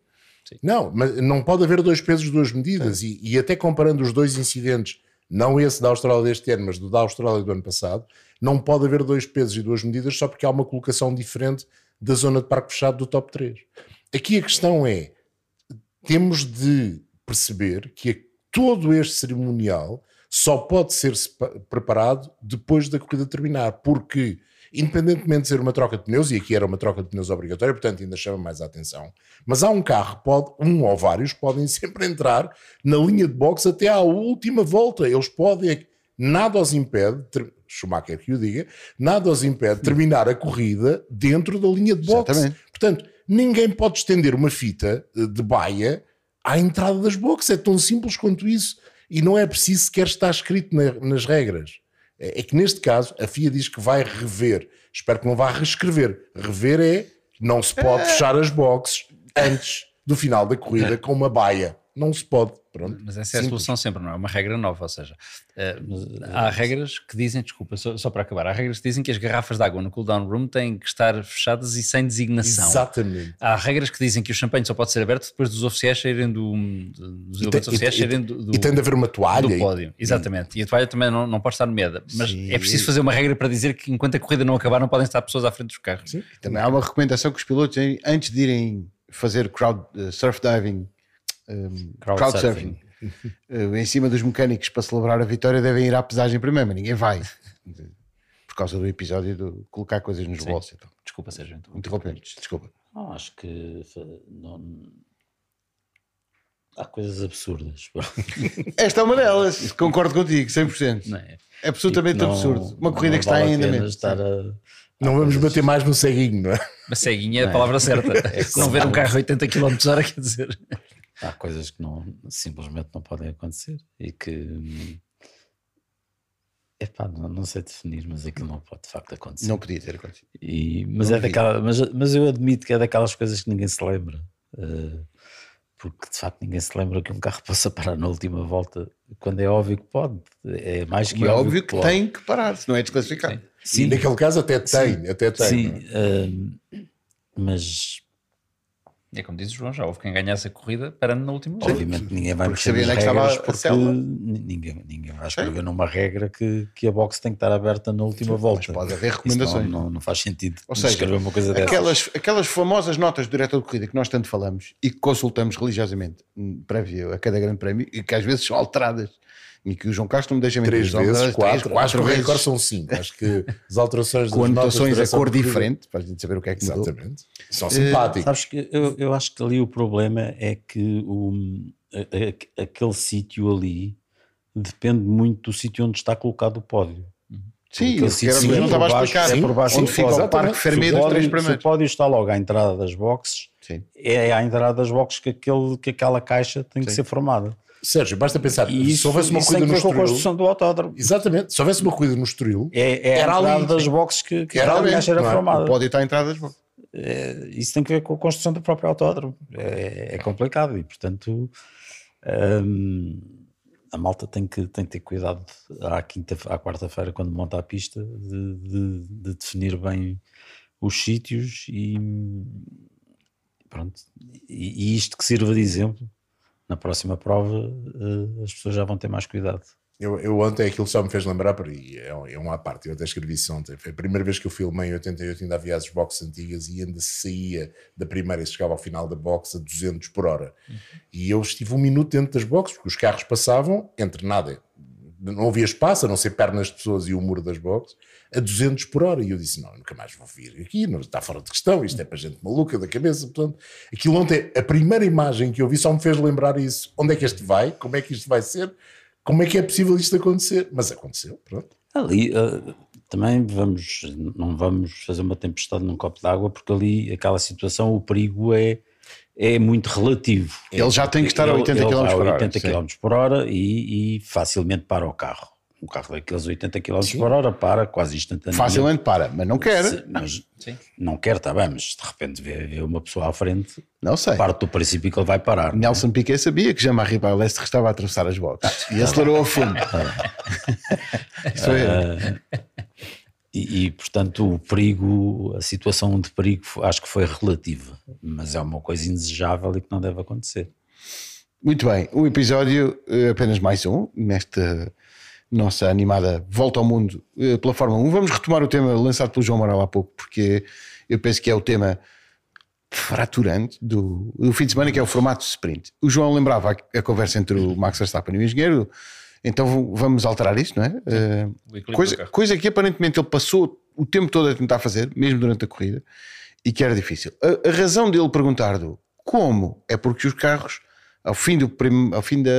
Não, mas não pode haver dois pesos, duas medidas. E, e até comparando os dois incidentes, não esse da Austrália deste ano, mas do da Austrália do ano passado, não pode haver dois pesos e duas medidas só porque há uma colocação diferente da zona de parque fechado do top 3. Aqui a questão é: temos de perceber que todo este cerimonial só pode ser preparado depois da corrida terminar, porque independentemente de ser uma troca de pneus, e aqui era uma troca de pneus obrigatória, portanto ainda chama mais a atenção, mas há um carro, pode, um ou vários, podem sempre entrar na linha de boxe até à última volta. Eles podem, nada os impede, Schumacher que o diga, nada os impede de terminar a corrida dentro da linha de boxe. Exatamente. Portanto, ninguém pode estender uma fita eh, de baia à entrada das boxes. É tão simples quanto isso. E não é preciso sequer estar escrito na- nas regras. É, é que neste caso a FIA diz que vai rever. Espero que não vá reescrever. Rever é não se pode fechar as boxes antes do final da corrida com uma baia. Não se pode. Pronto. Mas essa é a Simples. solução sempre, não é? Uma regra nova, ou seja, eh, há regras que dizem, desculpa, só, só para acabar, há regras que dizem que as garrafas de água no cooldown room têm que estar fechadas e sem designação. Exatamente. Há regras que dizem que o champanhe só pode ser aberto depois dos oficiais saírem do, dos E elementos oficiais e- saírem do, do, e tem de haver uma toalha. do e- pódio. Exatamente. E a toalha também não, não pode estar nomeada. Mas Sim. é preciso fazer uma regra para dizer que enquanto a corrida não acabar não podem estar pessoas à frente dos carros. Sim. Também há uma recomendação que os pilotos, antes de irem fazer crowd, eh, surf diving, um, Crowd crowd, surfing. surfing, eh, em cima dos mecânicos para celebrar a vitória, devem ir à pesagem primeiro, mas ninguém vai. Por causa do episódio de colocar coisas nos Sim. bolsos. Então. Desculpa, Sérgio. Interrompemos, desculpa. Não, acho que não- há coisas absurdas. Esta é uma delas, concordo contigo, 100%. Não é? É absolutamente Não- absurdo. Uma corrida não que está vale em a pena andamento. estar a- Não vamos bater mais no ceguinho, não é? Mas ceguinha é a palavra certa. não ver um carro a 80 km hora quer dizer. Há coisas que não, simplesmente não podem acontecer e que. hum, Epá, não, não sei definir, mas aquilo não pode de facto acontecer. Não podia ter acontecido. E- mas, Não é daquela, mas, mas eu admito que é daquelas coisas que ninguém se lembra. eh, porque de facto ninguém se lembra que um carro possa parar na última volta quando é óbvio que pode. É mais que é óbvio que pode. tem que parar, se não é desclassificado. E Sim, naquele caso até tem, até tem. sim, não é? Mas É como diz o João, já houve quem ganhasse a corrida parando na última volta. obviamente ninguém vai Porque mexer sabia nas onde é que estava regras a porque ninguém, ninguém vai escrever numa regra que, que a box tem que estar aberta na última volta. pode haver recomendações. Não, não, não faz sentido Ou seja, escrever uma coisa dessas. Aquelas, aquelas famosas notas do diretor de corrida que nós tanto falamos e que consultamos religiosamente hum, prévio a cada grande prémio e que às vezes são alteradas e que o João Castro me deixa mentir. Três vezes, quatro, três, acho que o vezes, recorde são cinco. Acho que as alterações com anotações de a cor diferente, para a gente saber o que é que mudou. Exatamente. São simpáticos. Sabes que eu, eu acho que ali o problema é que o, a- a- aquele sítio ali depende muito do sítio onde está colocado o pódio. Sim, que que sítio eu não por estava a explicar. é por baixo onde fica o pódio. Parque Fermé dos três Se o primeiros. pódio está logo à entrada das boxes, Sim. é à entrada das boxes que, aquele, que aquela caixa tem que Sim. ser formada. Sérgio, basta pensar, E isso, se houvesse uma isso corrida tem no ver com a Estoril, construção do autódromo. exatamente, se houvesse uma corrida no Estoril, É, é Era a entrada ali. das boxes que, que Era era, ali, era não é? formada. O pódio está à entrada das boxes. É, isso tem que ver com a construção do próprio autódromo. É, é complicado e, portanto, hum, a malta tem que, tem que ter cuidado à, quinta, à quarta-feira, quando monta a pista, de, de- de definir bem os sítios e pronto. E, e isto que sirva de exemplo, na próxima prova, eh, as pessoas já vão ter mais cuidado. Eu, eu ontem aquilo só me fez lembrar, por é, um- é uma à parte, eu até escrevi isso ontem. Foi a primeira vez que eu filmei em 88, ainda havia as boxes antigas e ainda saía da primeira e chegava ao final da box a 200 por hora. E eu estive um minuto dentro das boxes, porque os carros passavam entre nada, não havia espaço, a não ser pernas de pessoas e o muro das boxes, a 200 por hora. E eu disse: Não, nunca mais vou vir aqui, não está fora de questão, isto é para gente maluca da cabeça. Portanto, aquilo ontem, a primeira imagem que eu vi só me fez lembrar isso: onde é que este vai, como é que isto vai ser, como é que é possível isto acontecer. Mas aconteceu, pronto. Ali eh, também vamos, não vamos fazer uma tempestade num copo d'água, porque ali aquela situação, o perigo é, é muito relativo. Ele já tem que estar a Ele- 80 ele km vai a por hora, 80 sim. km por hora e, e facilmente para o carro. Um carro daqueles 80 km por hora para quase instantaneamente. Facilmente para, mas não quer. Se- Mas Sim. não quer, está bem, mas de repente vê, vê uma pessoa à frente, Não sei. parte do princípio que ele vai parar. Nelson Piquet sabia que Jean-Marie Balestre estava a atravessar as boxes e acelerou a fundo. Isso é. E, e, portanto o perigo, a situação de perigo acho que foi relativa, mas é uma coisa indesejável e que não deve acontecer. Muito bem, um episódio, eh, apenas mais um, nesta nossa animada Volta ao Mundo eh, pela Fórmula 1. Vamos retomar o tema lançado pelo João Amaral há pouco, porque eu penso que é o tema fraturante do, do fim de semana, que é o formato sprint. O João lembrava a, a conversa entre o Max Verstappen e o engenheiro, então vamos alterar isto, não é? Do coisa, coisa que aparentemente ele passou o tempo todo a tentar fazer, mesmo durante a corrida, e que era difícil. A, a razão dele perguntar do como é porque os carros, ao fim, do prim- ao fim da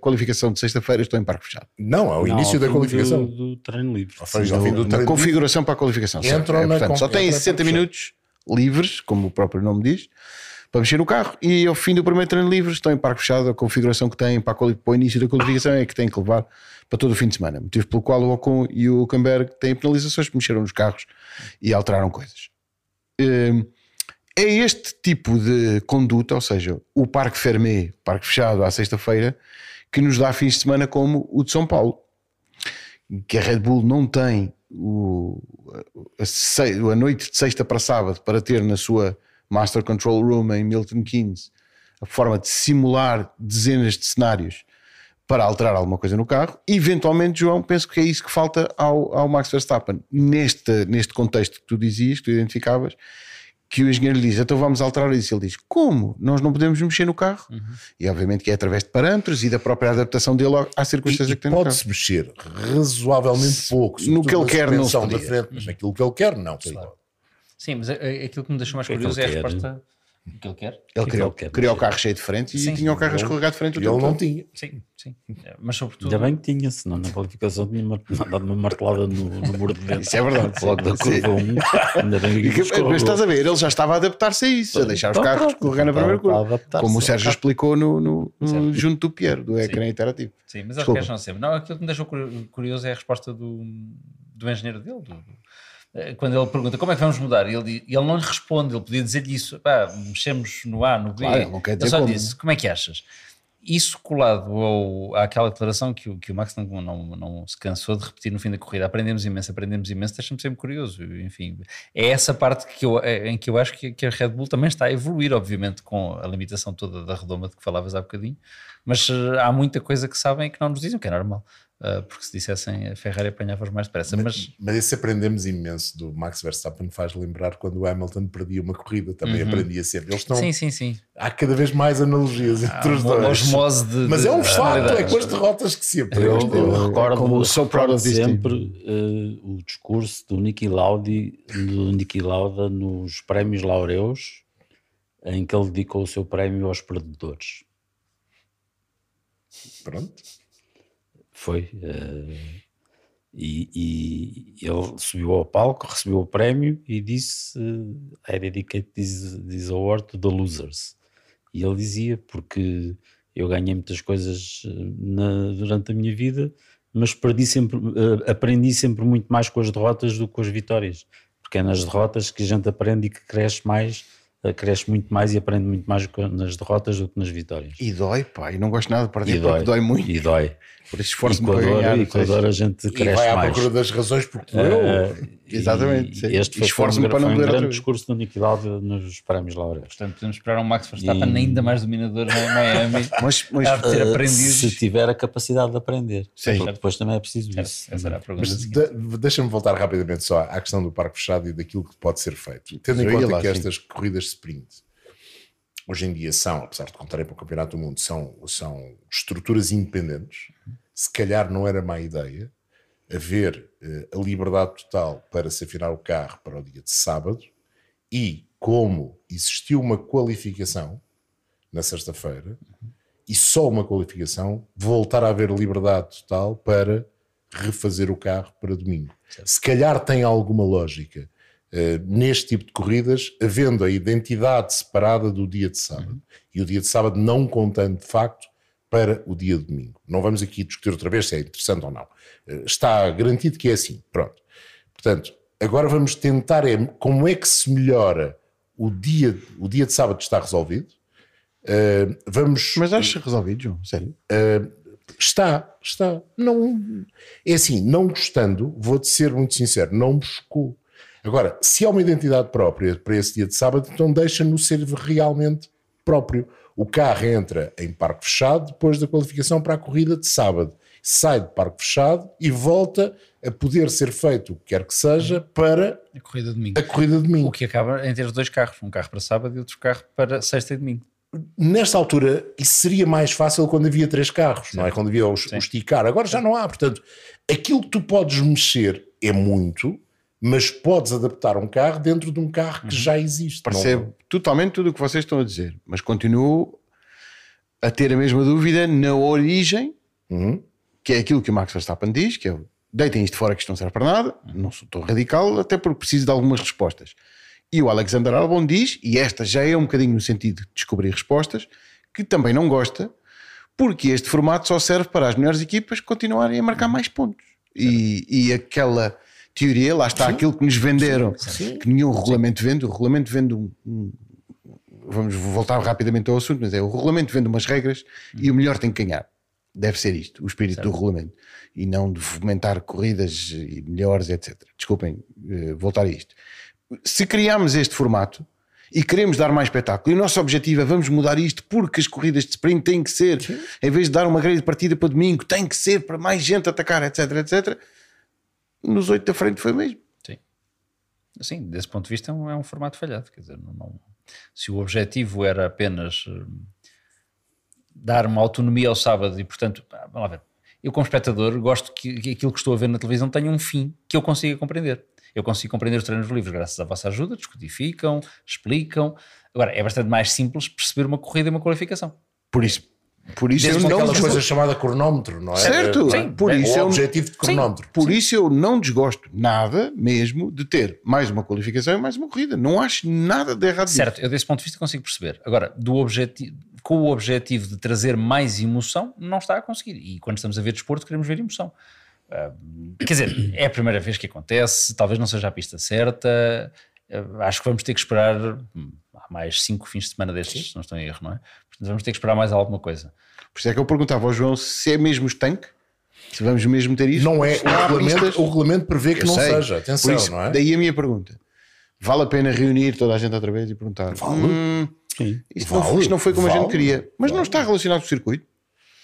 qualificação de sexta-feira, estão em parque fechado. Não, ao Não, início ao da qualificação. Do, do treino livre. Ao fim- ao fim do treino configuração para a qualificação. Entram É, na portanto, só têm entram em 60 parque minutos livres, como o próprio nome diz, para mexer no carro e ao fim do primeiro treino livre estão em parque fechado. A configuração que têm para, para o início da qualificação é que têm que levar para todo o fim de semana. Motivo pelo qual o Ocon e o Camberg têm penalizações porque mexeram nos carros e alteraram coisas. Hum, É este tipo de conduta, ou seja, o parque Fermé, parque fechado à sexta-feira, que nos dá fins de semana como o de São Paulo que a Red Bull não tem o, a, a noite de sexta para sábado para ter na sua Master Control Room em Milton Keynes a forma de simular dezenas de cenários para alterar alguma coisa no carro. Eventualmente, João, penso que é isso que falta ao, ao Max Verstappen neste, neste contexto que tu dizias, que tu identificavas. Que o engenheiro lhe diz, então vamos alterar isso. Ele diz, como? Nós não podemos mexer no carro. E obviamente que é através de parâmetros e da própria adaptação dele à circunstância e que tem no carro. pode-se mexer razoavelmente pouco no que ele quer, não se da podia. frente, mas naquilo que ele quer, não. igual. Sim, mas é- é aquilo que me deixou mais que é que curioso é a ele quer? resposta o que ele quer. Ele que criou, ele quer criou o carro cheio de frente e Sim. tinha o carro a Ele- escorregar de frente o E ele não todo. tinha. Sim, sim. É, Mas sobretudo. Ainda bem que tinha, senão na qualificação tinha dado uma martelada no, no muro de dentro. Isso é verdade. Logo da curva 1. Ainda bem que E que-. Mas estás a ver, ele já estava a adaptar-se a isso, a deixar os Então, carros escorregar na primeira curva. a Como o Sérgio carro. explicou no, no- no- junto do Pierre, do ecrã interativo. Sim, mas acho que acham sempre. Não, aquilo que me deixou curi- curioso é a resposta do, do engenheiro dele. do- quando ele pergunta como é que vamos mudar, e ele, ele não lhe responde, ele podia dizer-lhe isso, pá, mexemos no A, no B. Claro, ele só como. disse, como é que achas? Isso colado ao, àquela declaração que o, que o Max não, não, não se cansou de repetir no fim da corrida, aprendemos imenso, aprendemos imenso, deixa-me sempre curioso, enfim, é essa parte que eu, é- em que eu acho que, que a Red Bull também está a evoluir, obviamente, com a limitação toda da redoma de que falavas há bocadinho, mas eh, há muita coisa que sabem e que não nos dizem, o que é normal, eh, porque se dissessem a Ferrari apanhava-os mais depressa, mas... Mas esse aprendemos imenso do Max Verstappen faz lembrar quando o Hamilton perdia uma corrida, também aprendia sempre. Eles estão, Sim, sim, sim. há cada vez mais analogias entre os dois. osmose de- Mas de é um facto, é com as derrotas que se aprende. Eu, eu É recordo, como Proud sempre eh, o discurso do Niki Lauda, do Niki Lauda nos prémios Laureus, em que ele dedicou o seu prémio aos perdedores. Pronto. Foi. eh, e, e ele subiu ao palco, recebeu o prémio e disse: eh, I dedicate this, this award to the losers. E ele dizia: porque Eu ganhei muitas coisas eh, na- durante a minha vida, mas perdi sempre, eh, aprendi sempre muito mais com as derrotas do que com as vitórias. Porque é nas derrotas que a gente aprende e que cresce mais, cresce muito mais e aprende muito mais nas derrotas do que nas vitórias. E dói, pá, e não gosto nada de perder E porque dói, dói muito. E dói. Por isso E esforço-me com a para dor, ganhar. e com a dor a gente E cresce vai à mais. procura das razões porque Eh, doeu. e Exatamente, sim. Este foi, Esforço-me um, para não um doer outra grande discurso de unicidade nos prémios Laureus. Portanto, podemos esperar um Max Verstappen E- ainda mais dominador em Miami. Mas, mas a ter Uh, aprendido. Se tiver a capacidade de aprender. Sim. Porque depois também é preciso isso. Essa era a pergunta. Mas de- deixa-me voltar rapidamente só à questão do parque fechado e daquilo que pode ser feito. Tendo em Eu conta lá, que estas corridas sprint hoje em dia são, apesar de contarem para o Campeonato do Mundo, são, são estruturas independentes, se calhar não era má ideia haver eh, a liberdade total para se afinar o carro para o dia de sábado. E como existiu uma qualificação na sexta-feira e só uma qualificação, voltar a haver liberdade total para refazer o carro para domingo. Se calhar tem alguma lógica neste tipo de corridas, havendo a identidade separada do dia de sábado e o dia de sábado não contando de facto para o dia de domingo. Não vamos aqui discutir outra vez se é interessante ou não. Eh, está garantido que é assim. Pronto. Portanto, agora vamos tentar é como é que se melhora o dia, o dia de sábado está resolvido. Eh, vamos mas acho resolvido, João, sério. Está, está. Não, é assim, não gostando, vou-te ser muito sincero, não buscou. Agora, se há uma identidade própria para esse dia de sábado, então deixa-no ser realmente próprio. O carro entra em parque fechado depois da qualificação para a corrida de sábado. Sai de parque fechado e volta a poder ser feito o que quer que seja para A corrida de domingo. a corrida de domingo. O que acaba em ter dois carros, um carro para sábado e outro carro para sexta e domingo. Nesta altura, isso seria mais fácil quando havia três carros, não é? Quando havia os, os esticar. Agora já não há. Portanto, aquilo que tu podes mexer é muito, mas podes adaptar um carro dentro de um carro que já existe. Não- Percebo totalmente tudo o que vocês estão a dizer, mas continuo a ter a mesma dúvida na origem, Uhum. que é aquilo que o Max Verstappen diz, que é deitem isto fora que isto não serve para nada, não sou tão radical, até porque preciso de algumas respostas. E o Alexander Albon diz, e esta já é um bocadinho no sentido de descobrir respostas, que também não gosta, porque este formato só serve para as melhores equipas continuarem a marcar mais pontos. E, e aquela teoria, lá está aquilo que nos venderam, que nenhum regulamento vende, o regulamento vende um, um- vamos voltar rapidamente ao assunto, mas é o regulamento vende umas regras e o melhor tem que ganhar. Deve ser isto, o espírito do regulamento. E não de fomentar corridas e melhores, etc. Desculpem, eh, voltar a isto. Se criarmos este formato e queremos dar mais espetáculo, e o nosso objetivo é vamos mudar isto porque as corridas de sprint têm que ser, em vez de dar uma grande partida para domingo, tem que ser para mais gente atacar, etc, etc. Nos oito da frente foi o mesmo. Sim. Sim, desse ponto de vista é um, é um formato falhado. Quer dizer, não, não- se o objetivo era apenas hum, dar uma autonomia ao sábado e, portanto, ah, vamos lá ver. Eu, como espectador, gosto que, que aquilo que estou a ver na televisão tenha um fim que eu consiga compreender. Eu consigo compreender os treinos livres graças à vossa ajuda, descodificam, explicam. Agora, é bastante mais simples perceber uma corrida e uma qualificação. Por isso, por isso Desde eu não aquela desgosto- coisa chamada cronómetro, não é? Certo, É, sim, por é isso o eu- objetivo de cronómetro. Por isso eu não desgosto nada mesmo de ter mais uma qualificação e mais uma corrida. Não acho nada de errado nisso. Certo, eu desse ponto de vista consigo perceber. Agora, do objetivo, com o objetivo de trazer mais emoção, não está a conseguir. E quando estamos a ver desporto, queremos ver emoção. Ah, quer dizer, é a primeira vez que acontece, talvez não seja a pista certa. ah, acho que vamos ter que esperar hum, mais cinco fins de semana destes, se não estou em erro, não é? Portanto, vamos ter que esperar mais alguma coisa. Por isso é que eu perguntava ao João se é mesmo estanque, se vamos mesmo ter isto. Não é, o regulamento, o regulamento prevê que Eu não sei. seja. Por Atenção, isso, não é? Daí a minha pergunta. Vale a pena reunir toda a gente outra vez e perguntar: hum, Sim. isto, não, Vale, isto não foi como a vale, gente queria, mas não vale. está relacionado com o circuito.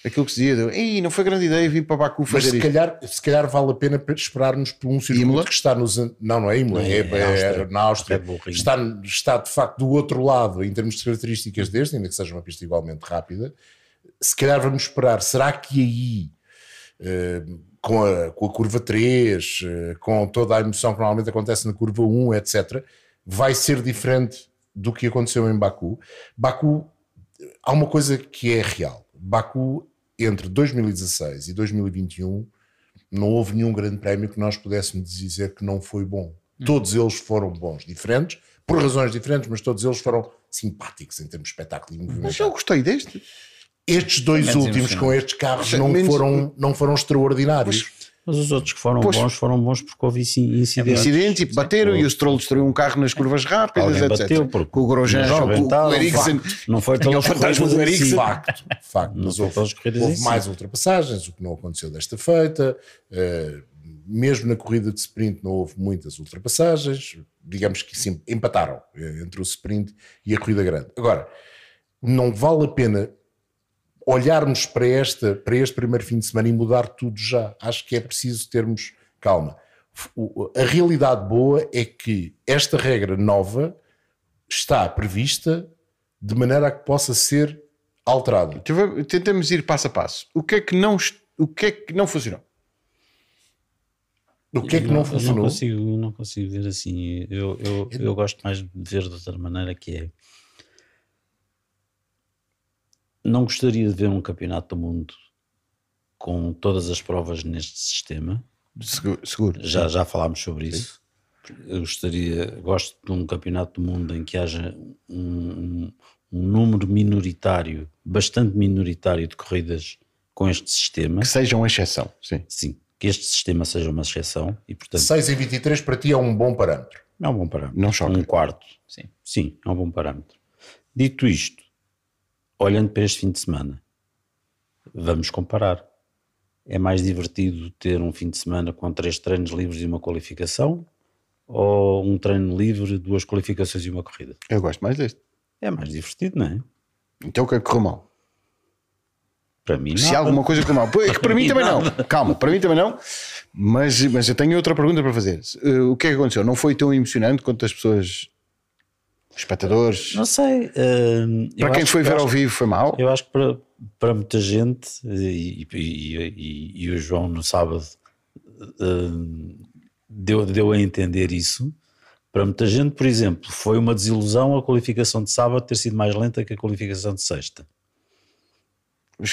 Aquilo que se dizia, de, Ei, não foi grande ideia vir para Baku Mas fazer se isto. calhar, se calhar vale a pena pe- esperarmos por um circuito Imola? que está nos. Não, não é Imola, é, é é Áustria. na Áustria. Ring. Está, está de facto do outro lado em termos de características deste, ainda que seja uma pista igualmente rápida. Se calhar vamos esperar. Será que aí, eh, com, a, com a curva 3, eh, com toda a emoção que normalmente acontece na curva 1, etc., vai ser diferente do que aconteceu em Baku? Baku, há uma coisa que é real. Baku, entre 2016 e 2021, não houve nenhum grande prémio que nós pudéssemos dizer que não foi bom. Todos eles foram bons, diferentes, por razões diferentes, mas todos eles foram simpáticos em termos de espetáculo e Mas movimento. eu gostei deste. Estes dois últimos com estes carros não foram, não foram extraordinários. Mas os outros que foram Pois. bons foram bons porque houve inci- incidentes. Incidentes e bateram e o Stroll destruiu um carro nas curvas rápidas, Alguém etc. bateu porque com o Grosjean, o- Eriksen. Não foi Tinha o pelas fantasma corridas do. Eriksen. Facto, facto. Não Mas houve, houve mais ultrapassagens, o que não aconteceu desta feita. Uh, mesmo na corrida de sprint não houve muitas ultrapassagens. Digamos que sim, empataram eh, entre o sprint e a corrida grande. Agora, não vale a pena olharmos para, esta, para este primeiro fim de semana e mudar tudo já. Acho que é preciso termos calma. A realidade boa é que esta regra nova está prevista de maneira a que possa ser alterada. Então, Tentamos ir passo a passo. O que é que não, o que é que não funcionou? O que é que não, Eu funcionou? Não consigo, não consigo ver assim. Eu, eu, eu gosto mais de ver de outra maneira que é. Não gostaria de ver um campeonato do mundo com todas as provas neste sistema. Seguro. seguro. Já, já falámos sobre isso. Eu gostaria, gosto de um campeonato do mundo em que haja um, um- um número minoritário, bastante minoritário de corridas com este sistema. Que seja uma exceção. Sim. Sim, que este sistema seja uma exceção e, portanto, 6 em 23 para ti é um bom parâmetro. é um bom parâmetro. Não choca. Um quarto. Sim. Sim, é um bom parâmetro. Dito isto, olhando para este fim de semana, vamos comparar. É mais divertido ter um fim de semana com três treinos livres e uma qualificação ou um treino livre, duas qualificações e uma corrida? Eu gosto mais deste. É mais divertido, não é? Então o que é que correu mal? Para mim, Se nada. alguma coisa correu mal. Pois, Para mim também não. Calma, para mim também não. Mas, mas eu tenho outra pergunta para fazer. Eh, O que é que aconteceu? Não foi tão emocionante quanto as pessoas, espectadores? Não sei. hum, eu Para quem foi eu ver ao vivo foi mal? Eu acho que para, para muita gente, e, e- e- e o João no sábado hum, deu, deu a entender isso. Para muita gente, por exemplo, foi uma desilusão a qualificação de sábado ter sido mais lenta que a qualificação de sexta.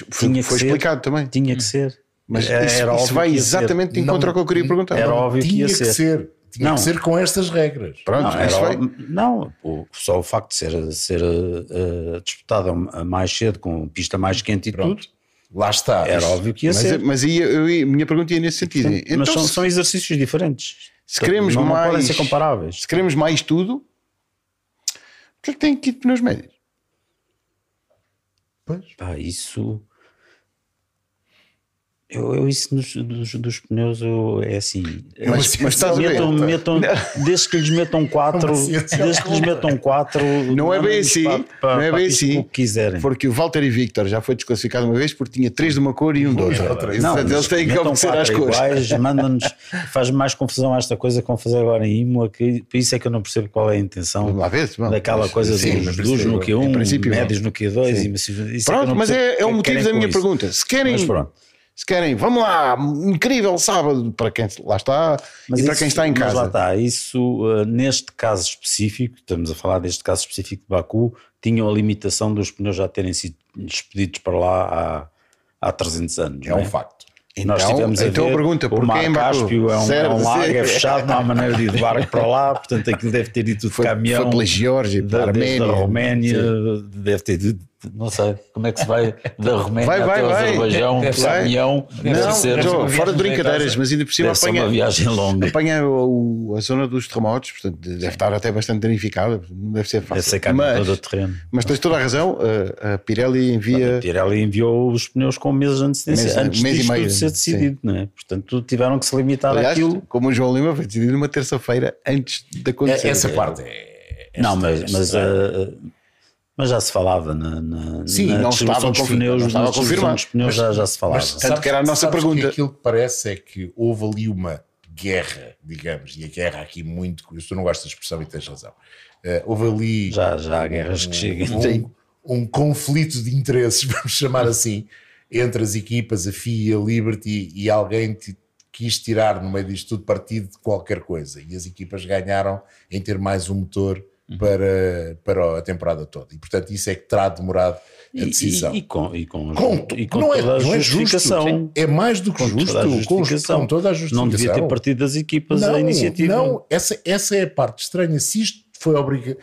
Foi, Tinha que foi ser. explicado também. Tinha que ser. Mas Era- isso, era isso vai que exatamente de encontro Não- ao que eu queria perguntar. Era óbvio que Tinha ia que ser. ser. Tinha Não. que ser com estas regras. Pronto, Não, isso era- vai. não, o- só o facto de ser, ser uh, uh, disputada mais cedo, com pista mais quente e Pronto. tudo, Lá está. era Isto- óbvio que ia Mas, ser. mas eu, a minha pergunta ia nesse sentido. Então, mas são, se, são exercícios diferentes. se queremos não, não podem mais- ser comparáveis. se queremos mais tudo, o que é que tem que ir de pneus médios? Pois. Pá, isso. Eu, eu isso dos, dos, dos pneus eu, é assim. É Mas- mas estás a ver? metam, metam, desde que lhes metam quatro, É desde que lhes metam quatro, Não é bem assim, para- para- não é bem assim. o que quiserem. Porque o Valtteri Victor já foi desclassificado uma vez porque tinha três de uma cor e um de outra. Isso, mas eles têm que metam obedecer às cores. manda-nos, faz mais confusão esta coisa que vão fazer agora em Imola, que por isso é que eu não percebo qual é a intenção lá ver, bom, daquela mas, coisa sim, dos, dos no em Q1, princípio, médios no Q2 Sim. e isso é Pronto, não mas é, é o motivo querem da minha pergunta. Se querem, Mas pronto. Se querem, vamos lá, incrível sábado para quem lá está Mas e para isso- quem está em Mas lá casa. está, isso uh, neste caso específico, estamos a falar deste caso específico de Baku, tinham a limitação dos pneus já terem sido expedidos para lá há, há 300 anos. É não um facto. Nós Então- tivemos a então ver, pergunta, o mar? Cáspio é um, é Certo, um lago, é fechado, não há maneira de ir de barco para lá, portanto aquilo deve ter ido de Foi, caminhão. foi pela Geórgia, da, pela Arménia. a Roménia, Sim. deve ter ido, não sei, como é que se vai da Roménia Vai, vai, até o vai. Azerbaijão, Deve caminhão, deve Não, ser, João, fora de brincadeiras, mas ainda por cima deve ser uma apanha, viagem longa. apanha o- a zona dos terremotos, portanto deve estar até bastante danificada, não deve ser Deve fácil. ser caminho mas, todo o terreno. mas tens toda a razão, a, a Pirelli envia. A Pirelli enviou os pneus com meses de antecedência, Mês- antes mês e disto meio, tudo ser decidido, não é? Portanto, tiveram que se limitar Aliás, àquilo. como o João Lima foi decidido uma terça-feira antes de acontecer. É- Essa parte é. Não, esta- mas, esta- ah, mas já se falava na, na, Sim, na não estava dos pneus, não estava confirmado. dos pneus já, já se falava. Mas Tanto que era a nossa sabes que pergunta. aquilo que parece é que houve ali uma guerra, digamos, e a guerra aqui muito. Tu não gostas de expressão e tens razão. Eh, houve ali. já, já há guerras que chegam. Sim. um, um conflito de interesses, vamos chamar assim, entre as equipas, a FIA e a Liberty, e alguém ti- quis tirar no meio disto tudo partido de qualquer coisa. E as equipas ganharam em ter mais um motor para, para a temporada toda. E portanto, isso é que terá demorado a E, decisão. e, e com, e com, Com- e com não é- não é justo. é mais do que Com justo, toda justificação. com toda a justificação. Não devia ter partido das equipas a iniciativa. Não, essa, essa é a parte estranha. Se isto foi obrigatório.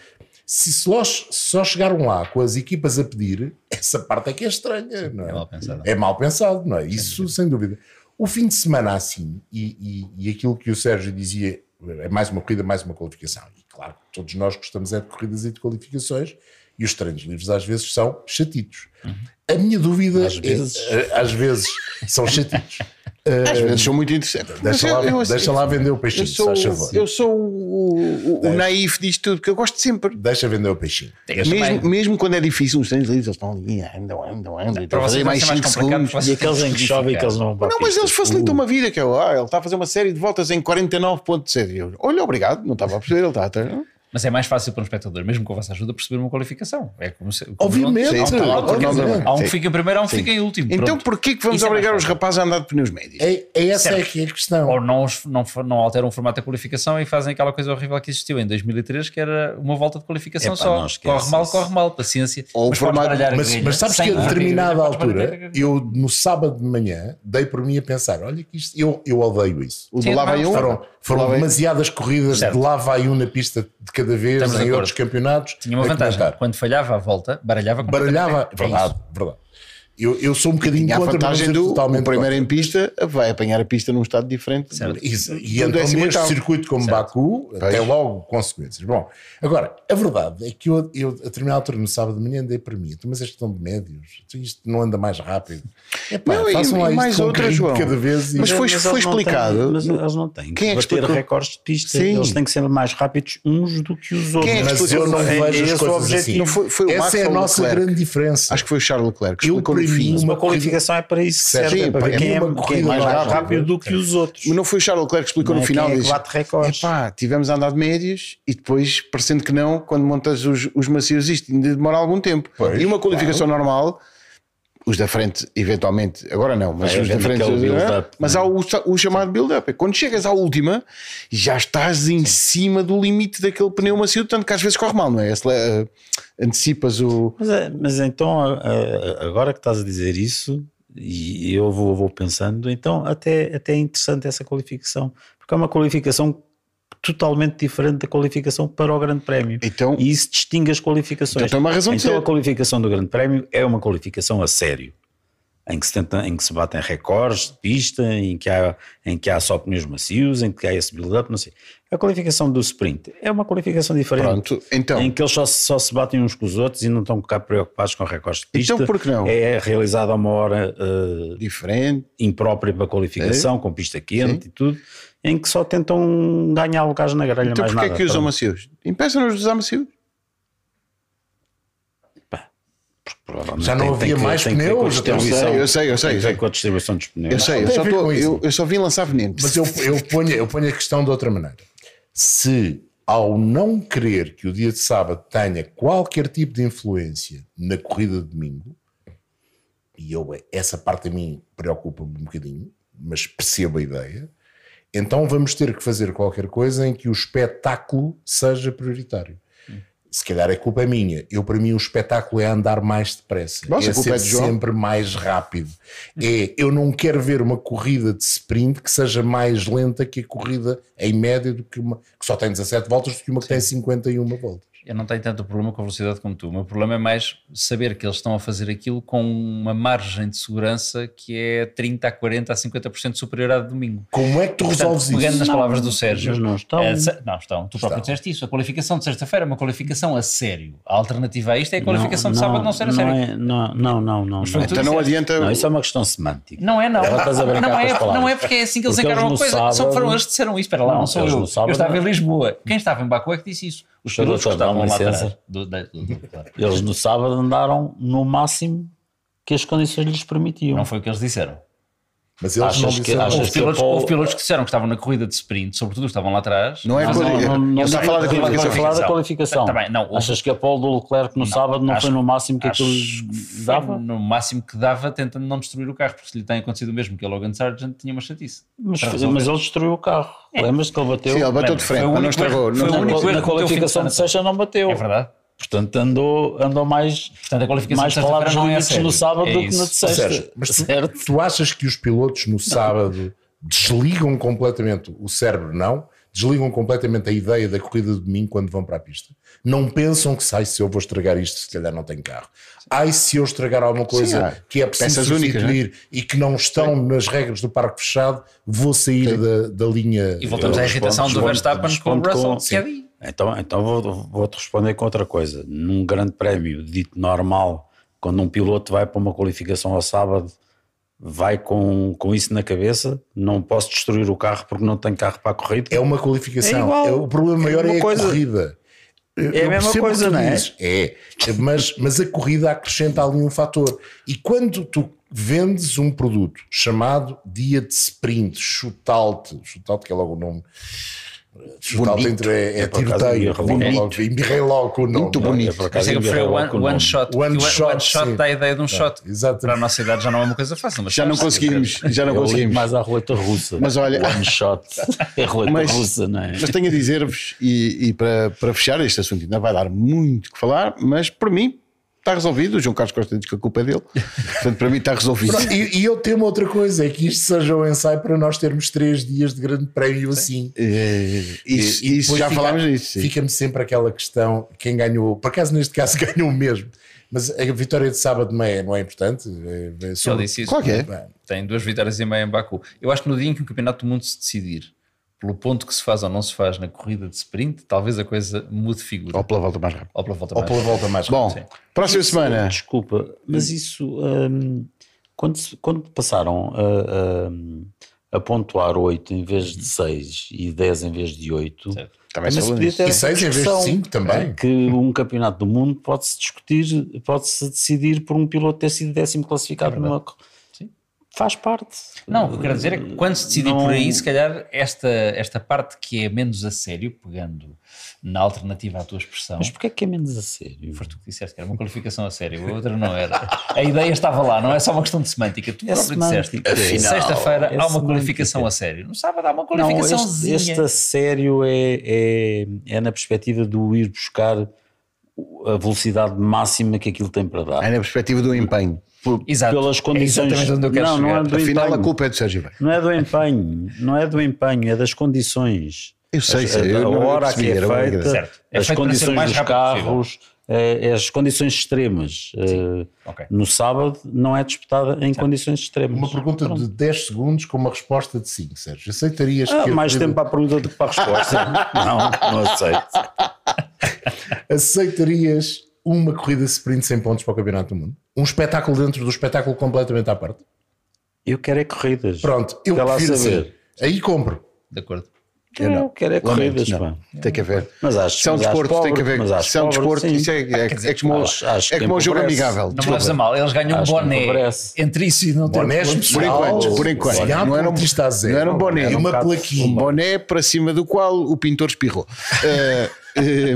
Se só, só chegaram lá com as equipas a pedir, essa parte é que é estranha, não é? É mal pensado. É mal pensado, não é? Isso sem dúvida. O fim de semana assim, e, e, e aquilo que o Sérgio dizia, é mais uma corrida, mais uma qualificação. E claro, todos nós gostamos é de corridas e de qualificações, e os treinos livres às vezes são chatitos. A minha dúvida Às é- vezes. é- às vezes são chatitos. Às vezes são muito interessantes. Deixa, eu- lá, eu- deixa lá vender o Eu peixinho, se sou, faz favor. eu sou o, o, o naif disto tudo, que eu gosto sempre. Deixa vender o peixinho. Mesmo, mesmo quando é difícil, os treinos livres eles estão ali, andam, andam, andam, e estão Para a fazer mais ser mais 5 complicado. segundos. porque E aqueles em que chove e justificar. que eles não vão Não, mas eles facilitam uma vida, que é, ah, ele está a fazer uma série de voltas em 49.7. E eu, Olha, obrigado, não estava a perceber, ele está a ter. Mas é mais fácil para um espectador, mesmo com a vossa ajuda, perceber uma qualificação. É como se, como Obviamente, há um sim, claro, dizer, obviamente. há um que fica em primeiro, há um que fica em último. Então pronto. porquê que vamos Isso é obrigar os fácil. rapazes a andar de pneus médios? É, é essa é que é a questão. Ou não, os- não, não alteram o formato da qualificação e fazem aquela coisa horrível que existiu em 2003, que era uma volta de qualificação Epá, só. não Corre mal, corre mal, paciência. Ou o Mas formato- Mas, grelha mas sabes que a determinada altura, eu no sábado de manhã dei por mim a pensar: olha que isto, eu, eu odeio isso. O Sim, do lá vai não, um. Foram, demasiadas corridas Certo. de lá vai um na pista de cada vez, Estamos em outros campeonatos. Tinha uma a vantagem. comentar. Quando falhava a volta, baralhava Baralhava, completamente. É verdade, isso. verdade. Eu, eu sou um bocadinho Tinha a contra, mas vantagem do totalmente o primeiro contra. em pista vai apanhar a pista num estado diferente. Certo. Isso, e do então décimo neste circuito como Certo. Baku, tem logo consequências. Bom, agora, a verdade é que eu, eu a determinada altura no sábado de manhã andei para mim, "Então, mas é questão de médios, Então, isto não anda mais rápido. Epá, Não, e- façam lá e mais outra, João. cada vez e Mas foi- eles foi explicado. têm- mas eles não têm Quem é que bater explicou? recordes de pista. Sim. Eles têm que ser mais rápidos uns do que os outros. Quem é que mas eu não É- vejo é as coisas objetivo. assim. Não foi- foi o Essa é a nossa grande diferença. Acho que foi o Charles Leclerc que explicou fim. uma Uma qualificação é para isso que Certo. serve, Sim, é para quem é, uma quem é corrida mais rápido, rápida. do que os outros. Mas não foi o Charles Leclerc que explicou Não no é final. quem é que bate recordes. Epá, tivemos a andar de médios e depois, parecendo que não, quando montas os, os macios, isto ainda demora algum tempo. Pois, e uma qualificação normal, os da frente, eventualmente, agora não, mas Vai os da havendo frente, aquele build-up, mas há o, o chamado build-up. É quando chegas à última, já estás em cima do limite daquele pneu macio, tanto que às vezes corre mal, não é? Eh, antecipas o. Mas, é- mas então, agora que estás a dizer isso, e eu vou, vou pensando, então até, até é interessante essa qualificação, porque é uma qualificação totalmente diferente da qualificação para o Grande Prémio. Então- e isso distingue as qualificações. Então tem uma razão de Então ser. a qualificação do Grande Prémio é uma qualificação a sério. Em que, se tenta, em que se batem recordes de pista, em que, há, em que há só pneus macios, em que há esse build-up, não sei. A qualificação do sprint é uma qualificação diferente. Pronto, então. Em que eles só, só se batem uns com os outros e não estão cá preocupados com recordes de pista. Então, por que não? É realizada a uma hora eh, Diferente. imprópria para a qualificação, com pista quente e tudo, em que só tentam ganhar lugares na grelha, Então mais porquê nada. é que usam macios? Impeçam-nos de usar macios. Já não tem- havia tem mais que pneus, Eu sei, eu sei, eu tem que sei. com a distribuição dos pneus. Eu sei, eu só, tô, eu, eu só vim lançar veneno. Mas eu, eu, ponho, eu ponho a questão de outra maneira. Se ao não querer que o dia de sábado tenha qualquer tipo de influência na corrida de domingo, e eu, essa parte a mim preocupa-me um bocadinho, mas percebo a ideia, então vamos ter que fazer qualquer coisa em que o espetáculo seja prioritário. Se calhar a culpa é minha. Eu, para mim, o espetáculo é andar mais depressa. Nossa, é a culpa ser é sempre mais rápido. É, eu não quero ver uma corrida de sprint que seja mais lenta que a corrida em média do que uma que só tem 17 voltas do que uma que tem 51 voltas. Eu não tenho tanto problema com a velocidade como tu. O meu problema é mais saber que eles estão a fazer aquilo com uma margem de segurança que é 30 a 40 a 50% superior à de domingo. Como é que tu Portanto, resolves pegando isso? nas palavras do Sérgio, mas não estão. é, não estão. Tu próprio Estão. disseste isso. A qualificação de sexta-feira é uma qualificação a sério. A alternativa a isto é a qualificação Não, de sábado não ser a sério. é- não, não, não, não. não. Então não adianta. Não, isso é uma questão semântica. Não é, não. Não, é, não é porque é assim que eles Porque encaram a eles coisa. no Só sábado- foram eles que disseram isso. Espera lá, não, Não, sou eles eu. sábado eu estava em não. Lisboa. Quem estava em Baku é que disse isso. Os pilotos que estavam lá atrás. Do- da- do- do- claro. Eles no sábado andaram no máximo que as condições lhes permitiam. Não foi o que eles disseram. Mas eles Achas não que- achas Houve que pilotos, Paul- houve pilotos que disseram que estavam na corrida de sprint, sobretudo os que estavam lá atrás. Não é não, não, não está a falar da qualificação. falar da qualificação. Tá bem, não, houve- Achas que a pole do Leclerc no sábado não acho- foi no máximo que aquilo dava? no máximo que dava, tentando não destruir o carro, porque se lhe tem acontecido o mesmo que a Logan Sargent, tinha uma chatice. Mas, mas ele destruiu o carro. Lembras-te que ele bateu? Sim, ele bateu de frente, mas não único erro- estragou. Não- na, qualificação de sexta não bateu. É verdade. Portanto, andou, andou mais, Portanto, a qualificação mais palavras não é no sábado É do que na sexta. Sérgio, mas tu, certo? tu achas que os pilotos no sábado desligam completamente o cérebro? Não. desligam completamente a ideia da corrida de domingo quando vão para a pista. Não pensam que sai se eu vou estragar isto, se calhar não tenho carro. Ai, se eu estragar alguma coisa há que é preciso únicas, substituir e que não estão nas regras do parque fechado, vou sair da, da linha. E voltamos à irritação do Verstappen com o Russell, com- Então, então vou- vou-te responder com outra coisa. Num grande prémio dito normal, quando um piloto vai para uma qualificação ao sábado, vai com, com isso na cabeça, não posso destruir o carro porque não tenho carro para a corrida. É uma qualificação. É igual. É o problema É maior é, a coisa. corrida. Eu- É a mesma coisa, não é? É, mas, mas a corrida acrescenta ali um fator. E quando tu vendes um produto chamado dia de sprint, shootout, shootout que é logo o nome. Shootout Bonito. entre é, é É por tiroteio. embirrei logo. com o nome. Muito não é? bonito. É por Por acaso isso é que foi o one, shot. One shot, one shot dá a ideia de um shot. exatamente. Para a nossa idade já não é uma coisa fácil. Mas Já não conseguimos, já não conseguimos. mais à roleta russa. Mas olha- One shot. É roleta Mas- russa, não é? Mas tenho a dizer-vos, e, e para, para fechar este assunto, ainda vai dar muito que falar, mas para mim está resolvido. O João Carlos Costa diz que a culpa é dele, portanto, para mim está resolvido. E, e eu temo outra coisa, é que isto seja um ensaio para nós termos três dias de grande prémio assim. Eh, Isso, E- e isso já fica- falámos nisso. Fica-me sempre aquela questão: quem ganhou, por acaso neste caso ganhou mesmo, mas a vitória de sábado não é, não é importante. É, é Ele sobre- disse isso. Que é. Tem duas vitórias e meia em Baku. Eu acho que no dia em que o Campeonato do Mundo se decidir pelo ponto que se faz ou não se faz na corrida de sprint, talvez a coisa mude figura. Ou pela volta mais rápida. Ou pela volta Ou mais pela volta mais Bom, rápida. próxima Isso, semana. Desculpa, mas isso hum, quando, quando passaram a, a, a pontuar 8 em vez de 6 e 10 em vez de 8, Certo. Também se falou podia ter E essa seis em vez de discussão, cinco também. Que um campeonato do mundo pode-se discutir, pode-se decidir por um piloto ter sido décimo classificado numa. Faz parte. Não, o que eu quero dizer é que quando se decidir Não- por aí, se calhar esta, esta parte que é menos a sério, pegando na alternativa à tua expressão, Mas porquê é que é menos a sério? foste tu que disseste que era uma qualificação a sério, a outra não era. A ideia estava lá, não é só uma questão de semântica. Tu É próprio disseste. Afinal, Sexta-feira é há uma semântica. qualificação a sério. No sábado há uma Não, qualificaçãozinha. este, este a sério é, é, é na perspectiva do ir buscar a velocidade máxima que aquilo tem para dar. É na perspectiva do empenho. Por- Exato. Pelas É condições. eu quero não, não chegar. é do Afinal, a empenho. culpa é do Sérgio. Não é do empenho, não é do empenho, é das condições. Eu sei, a, sei, eu a eu hora percebi, que é feita. Certo. É as condições dos carros, é, é as condições extremas. Eh, Ok. No sábado não é disputada em condições extremas. Uma pergunta de 10 segundos com uma resposta de 5, Sérgio. Aceitarias Ah, que a mais corrida- tempo para a pergunta do que para a resposta. não, não aceito. Aceitarias uma corrida sprint sem pontos para o Campeonato do Mundo? Um espetáculo dentro do espetáculo completamente à parte? Eu quero é corridas. Pronto, eu Quer lá prefiro saber. assim. Aí compro. De acordo. Eu não quero é corridas, Lamento, pá. Tem que haver. Mas acho Se é um mas acho desporto, tem que pobre, haver. mas acho Se é um pobre, desporto, sim. isso é, é, quer dizer, é como, acho- acho é que como um jogo amigável. Não me leves a mal, eles ganham um Acho que boné entre isso e não ter pontos. Por enquanto, por enquanto. Há Não era um- está a zero. não era um boné. E Era um uma plaquinha. Um boné para cima do qual o pintor espirrou. Eh, eh,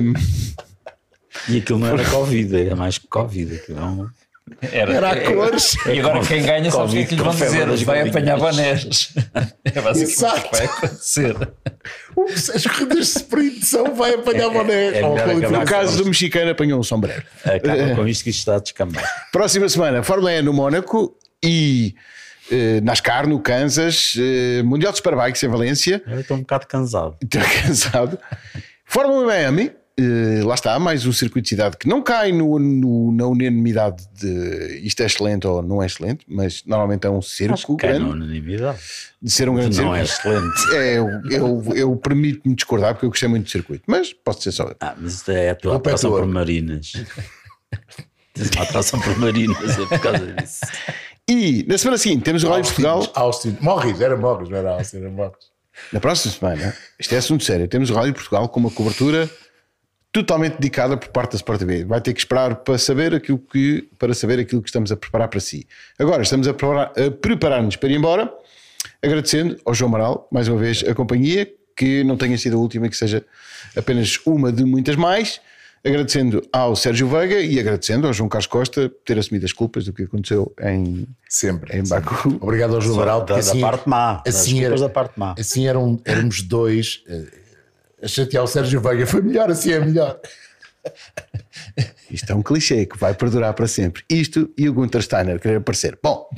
E aquilo não era Covid, é mais que Covid. Aquilo é um- Era, Era a é- cores. E agora quem ganha, sabes o que é que lhe vão dizer? Vai apanhar bonés. É basicamente o que vai acontecer. As corridas de sprint são vai apanhar boné. é acabar no caso do mexicano, apanhou um sombrero. Acaba com isto que isto está a descambar. Próxima semana, Fórmula E no Mónaco e eh, NASCAR no Kansas, eh, Mundial de Superbikes em Valência. Eu estou um bocado cansado. Estou cansado. Fórmula Miami, eh, lá está, mais um circuito de cidade que não cai no, no- na unanimidade de isto é excelente ou não é excelente, mas normalmente é um Acho circo que cai na grande, unanimidade. de ser um grande Não é circo. excelente. É, eu, eu, eu permito-me discordar porque eu gostei muito do circuito, mas pode ser só eu. Ah, mas isto é a tua é atração por marinas. Tens uma atração por marinas, é por causa disso. E na semana seguinte temos o Rally de Portugal. Austin. Morris, era Morris, não era Austin, era Morris. Na próxima semana, isto é assunto sério, temos o Rally de Portugal com uma cobertura totalmente dedicada por parte da Sport TV. Vai ter que esperar para saber aquilo que, para saber aquilo que estamos a preparar para si. Agora estamos a preparar- a preparar-nos para ir embora, agradecendo ao João Amaral, mais uma vez, a companhia, que não tenha sido a última e que seja apenas uma de muitas mais. Agradecendo ao Sérgio Veiga e agradecendo ao João Carlos Costa por ter assumido as culpas do que aconteceu em, Sempre. em Baku. sempre. Obrigado ao João Amaral, Da, porque da assim, parte má. assim era- da parte má. assim eram, éramos dois. A chatear o Sérgio Veiga foi melhor, assim é melhor. Isto é um clichê que vai perdurar para sempre. Isto e o Gunter Steiner querer aparecer. Bom,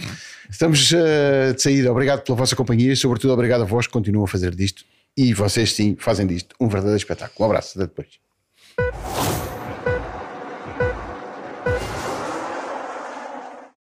estamos eh, de saída. Obrigado pela vossa companhia e, sobretudo, obrigado a vós que continuam a fazer disto e vocês sim fazem disto um verdadeiro espetáculo. Um abraço, até depois.